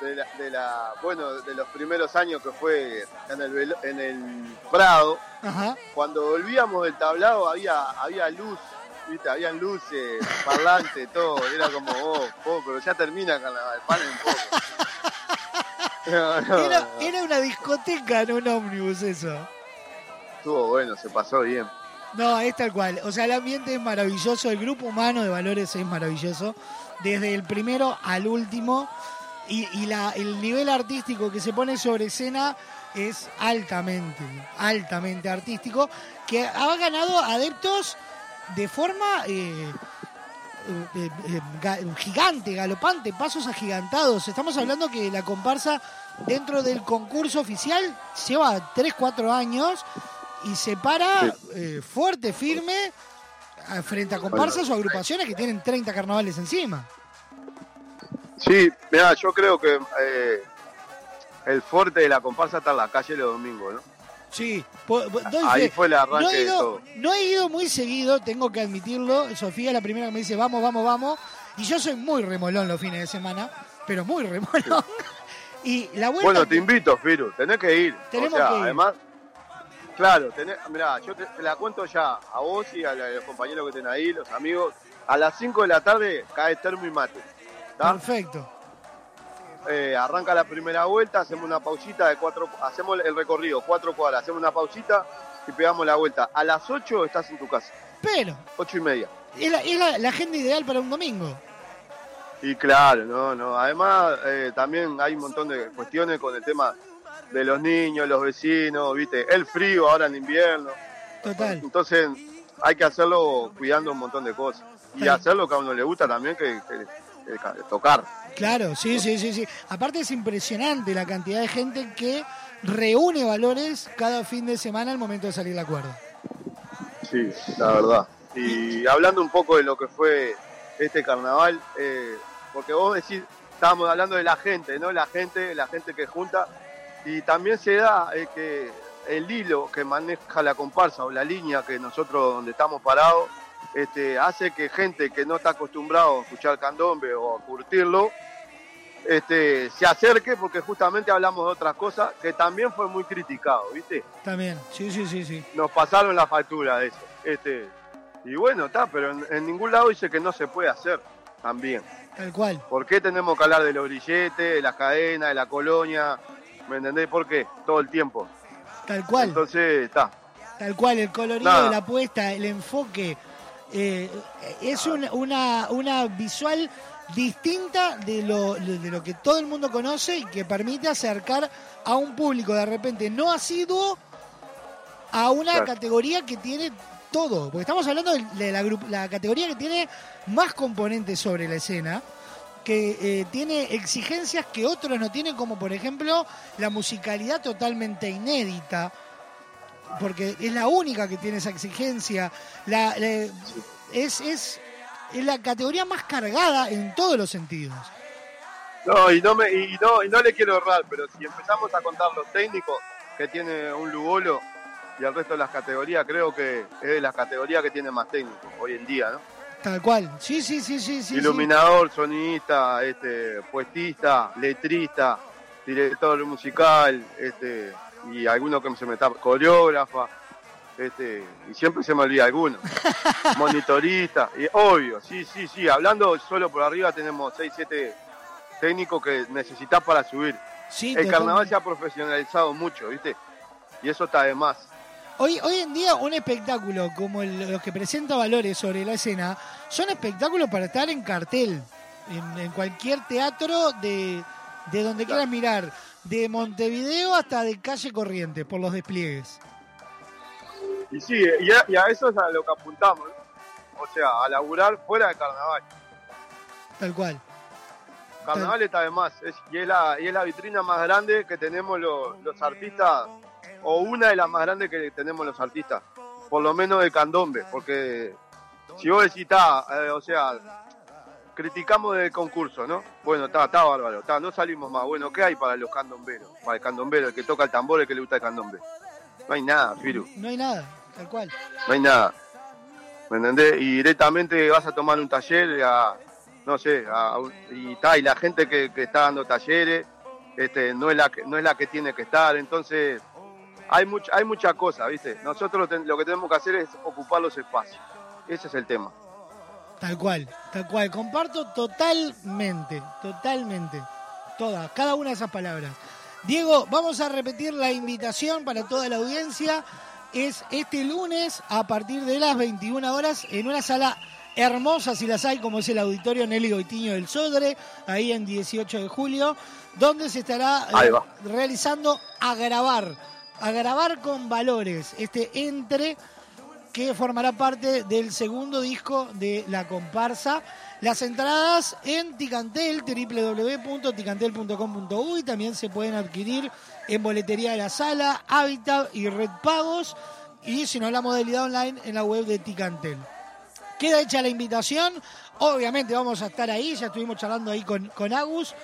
de la, de la- bueno, de los primeros años que fue en el, en el Prado, Ajá. cuando volvíamos del tablado había, había luz, viste, habían luces, parlantes, todo. Era como, oh, oh, pero ya termina carnaval, paren un poco. *laughs* No, no, Era, no. era una discoteca, no un ómnibus eso. Estuvo bueno, se pasó bien. No, es tal cual. O sea, el ambiente es maravilloso, el grupo humano de valores es maravilloso. Desde el primero al último. Y, y la, el nivel artístico que se pone sobre escena es altamente, altamente artístico. Que ha ganado adeptos de forma eh, eh, eh, ga- gigante, galopante, pasos agigantados. Estamos hablando que la comparsa dentro del concurso oficial lleva 3, 4 años y se para Sí. eh, fuerte, firme, frente a comparsas o agrupaciones que tienen 30 carnavales encima. Sí, mira, yo creo que eh, el fuerte de la comparsa está en la calle los domingos, ¿no? Sí, doy Ahí fe. fue el arranque no he, de ido, todo. no he ido muy seguido, tengo que admitirlo. Sofía es la primera que me dice, vamos, vamos, vamos. Y yo soy muy remolón los fines de semana, pero muy remolón. *laughs* y la vuelta... Bueno, te invito, Firu, tenés que ir. Tenemos o sea, que ir. además, claro, tenés, mirá, yo te, te la cuento ya a vos y a, la- a los compañeros que estén ahí, los amigos. A las 5 de la tarde cae termo y mate. ¿tá? Perfecto. Eh, arranca la primera vuelta, hacemos una pausita de cuatro, hacemos el recorrido, cuatro cuadras, hacemos una pausita y pegamos la vuelta. A las 8 estás en tu casa, Pero, ocho y media. es la, es la- la agenda ideal para un domingo. Y claro, no, no. Además, eh, también hay un montón de cuestiones con el tema de los niños, los vecinos, viste, el frío ahora en invierno. Total. Entonces, hay que hacerlo cuidando un montón de cosas. Y hacer lo que a uno le gusta también, que, que- que ca- tocar. Claro, sí, sí, sí, sí. Aparte es impresionante la cantidad de gente que reúne valores cada fin de semana al momento de salir la cuerda. Sí, la verdad. Y hablando un poco de lo que fue este carnaval, eh, porque vos decís, estábamos hablando de la gente, ¿no? La gente, la gente que junta, y también se da eh, que el hilo que maneja la comparsa o la línea que nosotros donde estamos parados, este, hace que gente que no está acostumbrado a escuchar candombe o a curtirlo, este, se acerque porque justamente hablamos de otras cosas que también fue muy criticado, ¿viste? También, sí, sí, sí, sí. nos pasaron la factura de eso. Este, y bueno, está, pero en, en ningún lado dice que no se puede hacer también. Tal cual. ¿Por qué tenemos que hablar de los grilletes, de las cadenas, de la colonia? ¿Me entendés? ¿Por qué? Todo el tiempo. Tal cual. Entonces, está. Tal cual, el colorido Nada. de la puesta, el enfoque. Eh, es un- una, una visual distinta de lo, de lo que todo el mundo conoce y que permite acercar a un público de repente no asiduo a una Claro. categoría que tiene todo. Porque estamos hablando de de la, la categoría que tiene más componentes sobre la escena, que eh, tiene exigencias que otros no tienen, como por ejemplo la musicalidad totalmente inédita porque es la única que tiene esa exigencia. La, la- es, es, es la categoría más cargada en todos los sentidos. No, y no, me, y, no, y no le quiero errar, pero si empezamos a contar los técnicos que tiene un Lugolo y el resto de las categorías, creo que es de las categorías que tiene más técnicos hoy en día, ¿no? Tal cual. Sí, sí, sí, sí, sí. Iluminador, sonidista, este, puestista, letrista, director musical, este, y alguno que se me está, coreógrafa, este, y siempre se me olvida alguno. *laughs* Monitorista, y obvio, sí, sí, sí, hablando solo por arriba tenemos 6, 7 técnicos que necesitas para subir. Sí, El carnaval se ha profesionalizado mucho, ¿viste? Y eso está de más. Hoy, hoy en día un espectáculo como el- los que presenta valores sobre la escena son espectáculos para estar en cartel, en, en cualquier teatro de, de donde quieras mirar, de Montevideo hasta de calle Corrientes, por los despliegues. Y sí, y a, y a eso es a lo que apuntamos, ¿no? O sea, a laburar fuera de carnaval. Tal cual. Carnaval está de más, es- y, es la, y es la vitrina más grande que tenemos los, los artistas, o una de las más grandes que tenemos los artistas, por lo menos de candombe, porque si vos decís, está, eh, o sea, criticamos del concurso, ¿no? Bueno, está, está bárbaro, está, no salimos más, bueno, ¿qué hay para los candomberos? Para el candombero, el que toca el tambor, el que le gusta el candombe. No hay nada, Firu, No hay nada, tal cual. no hay nada. ¿Me entendés? Y directamente vas a tomar un taller a, no sé, a y está, y la gente que, que está dando talleres, este, no es la que, no es la que tiene que estar, entonces hay mucha, hay mucha cosa, ¿viste? Nosotros ten- lo que tenemos que hacer es ocupar los espacios. Ese es el tema. Tal cual, tal cual. Comparto totalmente, totalmente. Todas, cada una de esas palabras. Diego, vamos a repetir la invitación para toda la audiencia. Es este lunes a partir de las 21 horas en una sala hermosa, si las hay, como es el auditorio Nelly Goitiño del Sodre, ahí en 18 de julio, donde se estará eh, realizando a grabar, a grabar con valores, este entre que formará parte del segundo disco de la comparsa. Las entradas en Ticantel, www.ticantel.com.uy, también se pueden adquirir en boletería de la sala, Habitat y Red Pagos. y si no la modalidad online en la web de Ticantel. Queda hecha la invitación, obviamente vamos a estar ahí, ya estuvimos charlando ahí con, con Agus,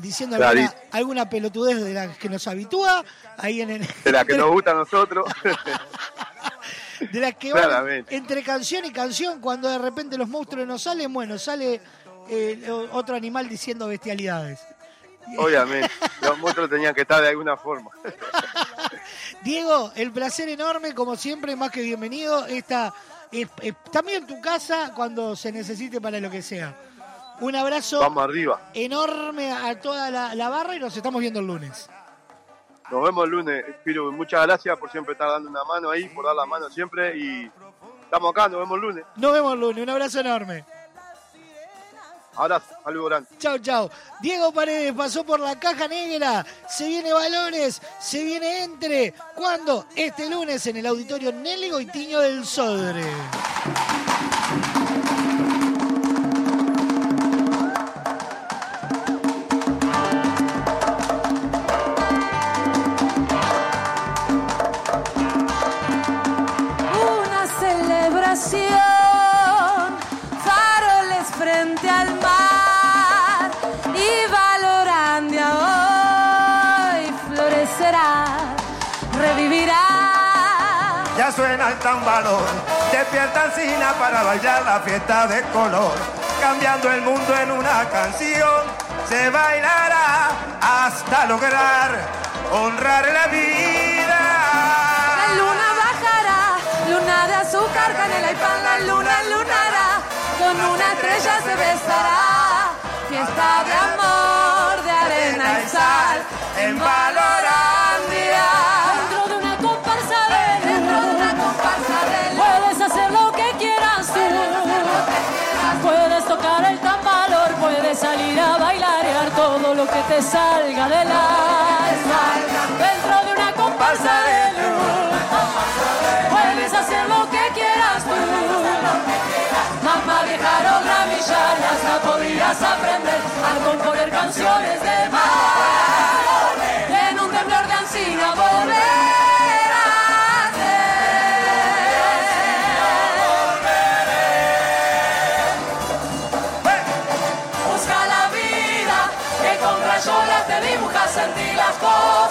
diciendo alguna, alguna pelotudez de las que nos habitúa, ahí en el... De la que nos gusta a nosotros. *laughs* De las que van entre canción y canción, cuando de repente los monstruos no salen, bueno, sale eh, otro animal diciendo bestialidades. Obviamente. Los monstruos tenían que estar de alguna forma. *laughs* Diego, el placer enorme, como siempre, más que bienvenido. Esta, es- es- también tu casa cuando se necesite para lo que sea. Un abrazo Vamos arriba. enorme a toda la, la barra y nos estamos viendo el lunes. Nos vemos el lunes, Piru. Muchas gracias por siempre estar dando una mano ahí, por dar la mano siempre. Y estamos acá, nos vemos el lunes. Nos vemos el lunes, un abrazo enorme. Abrazo, saludos grande. Chau, chau. Diego Paredes pasó por la caja negra. Se viene Valores, se viene Entre. ¿Cuándo? Este lunes en el auditorio Nelly Goitiño del Sodre. Faroles frente al mar y Valorandia hoy florecerá, revivirá. Ya suena el tambalón, despierta Alcina para bailar la fiesta de color. Cambiando el mundo en una canción, se bailará hasta lograr honrar la vida. Azúcar, canela y pan, la luna lunará, con una estrella se besará. Fiesta de amor, de arena y sal, en Valorandia. Dentro de una comparsa de dentro de una comparsa de Puedes hacer lo que quieras tú. Puedes tocar el tambalor, puedes salir a bailar todo lo que te salga del alma. Dentro de una de luz. Puedes hacer lo que quieras tú. Mamá vieja o gramilla, y hasta podrías aprender a componer canciones de mar. En un temblor de ansina volver a Busca la vida, que con rayolas te dibujas en ti las cosas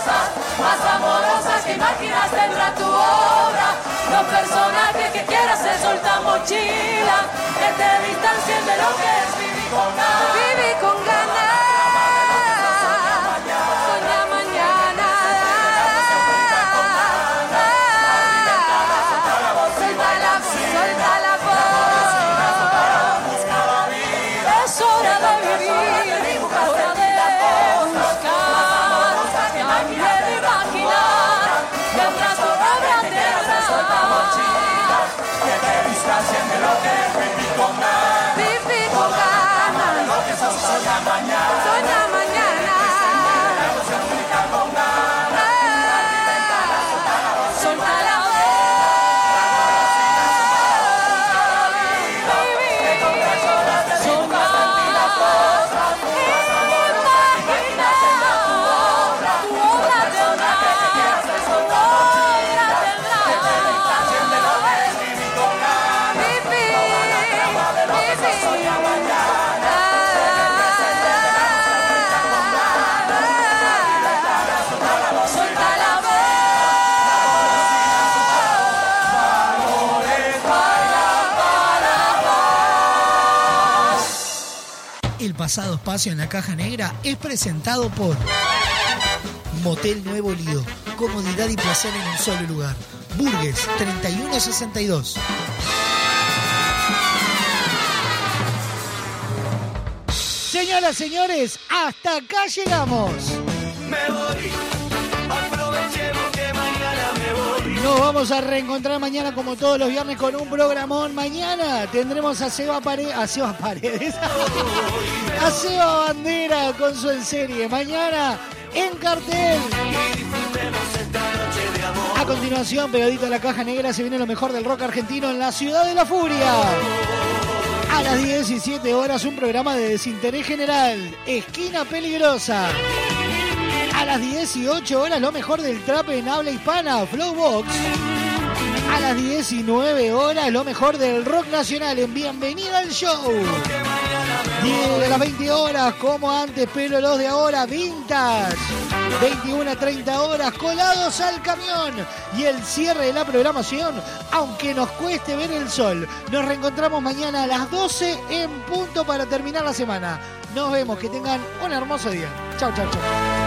amorosas que imaginas tendrá tu obra. Los personajes que quieras ser solta mochila, que te distancien de lo que es vivir con ganas. Vivir con ganas. Ganas. Lo que soña mañana. Soña mañana. Pasado espacio en la caja negra es presentado por Motel Nuevo Lido. Comodidad y placer en un solo lugar. Burgues 3162. Señoras, señores, hasta acá llegamos. Me voy, Nos vamos a reencontrar mañana como todos los viernes con un programón. Mañana tendremos a Seba, a Seba Paredes, *laughs* a Seba Bandera con su en serie. Mañana en cartel. A continuación, pegadito a la caja negra, se viene lo mejor del rock argentino en la ciudad de la furia. A las 17 horas, un programa de desinterés general. Esquina peligrosa. A las 18 horas, lo mejor del trap en habla hispana, Flowbox. A las 19 horas, lo mejor del rock nacional en Bienvenida al Show. 10 de las 20 horas, como antes, pero los de ahora, vintage. 21 a 30 horas, colados al camión. Y el cierre de la programación, aunque nos cueste ver el sol. Nos reencontramos mañana a las 12 en punto para terminar la semana. Nos vemos, que tengan un hermoso día. Chau, chau, chau.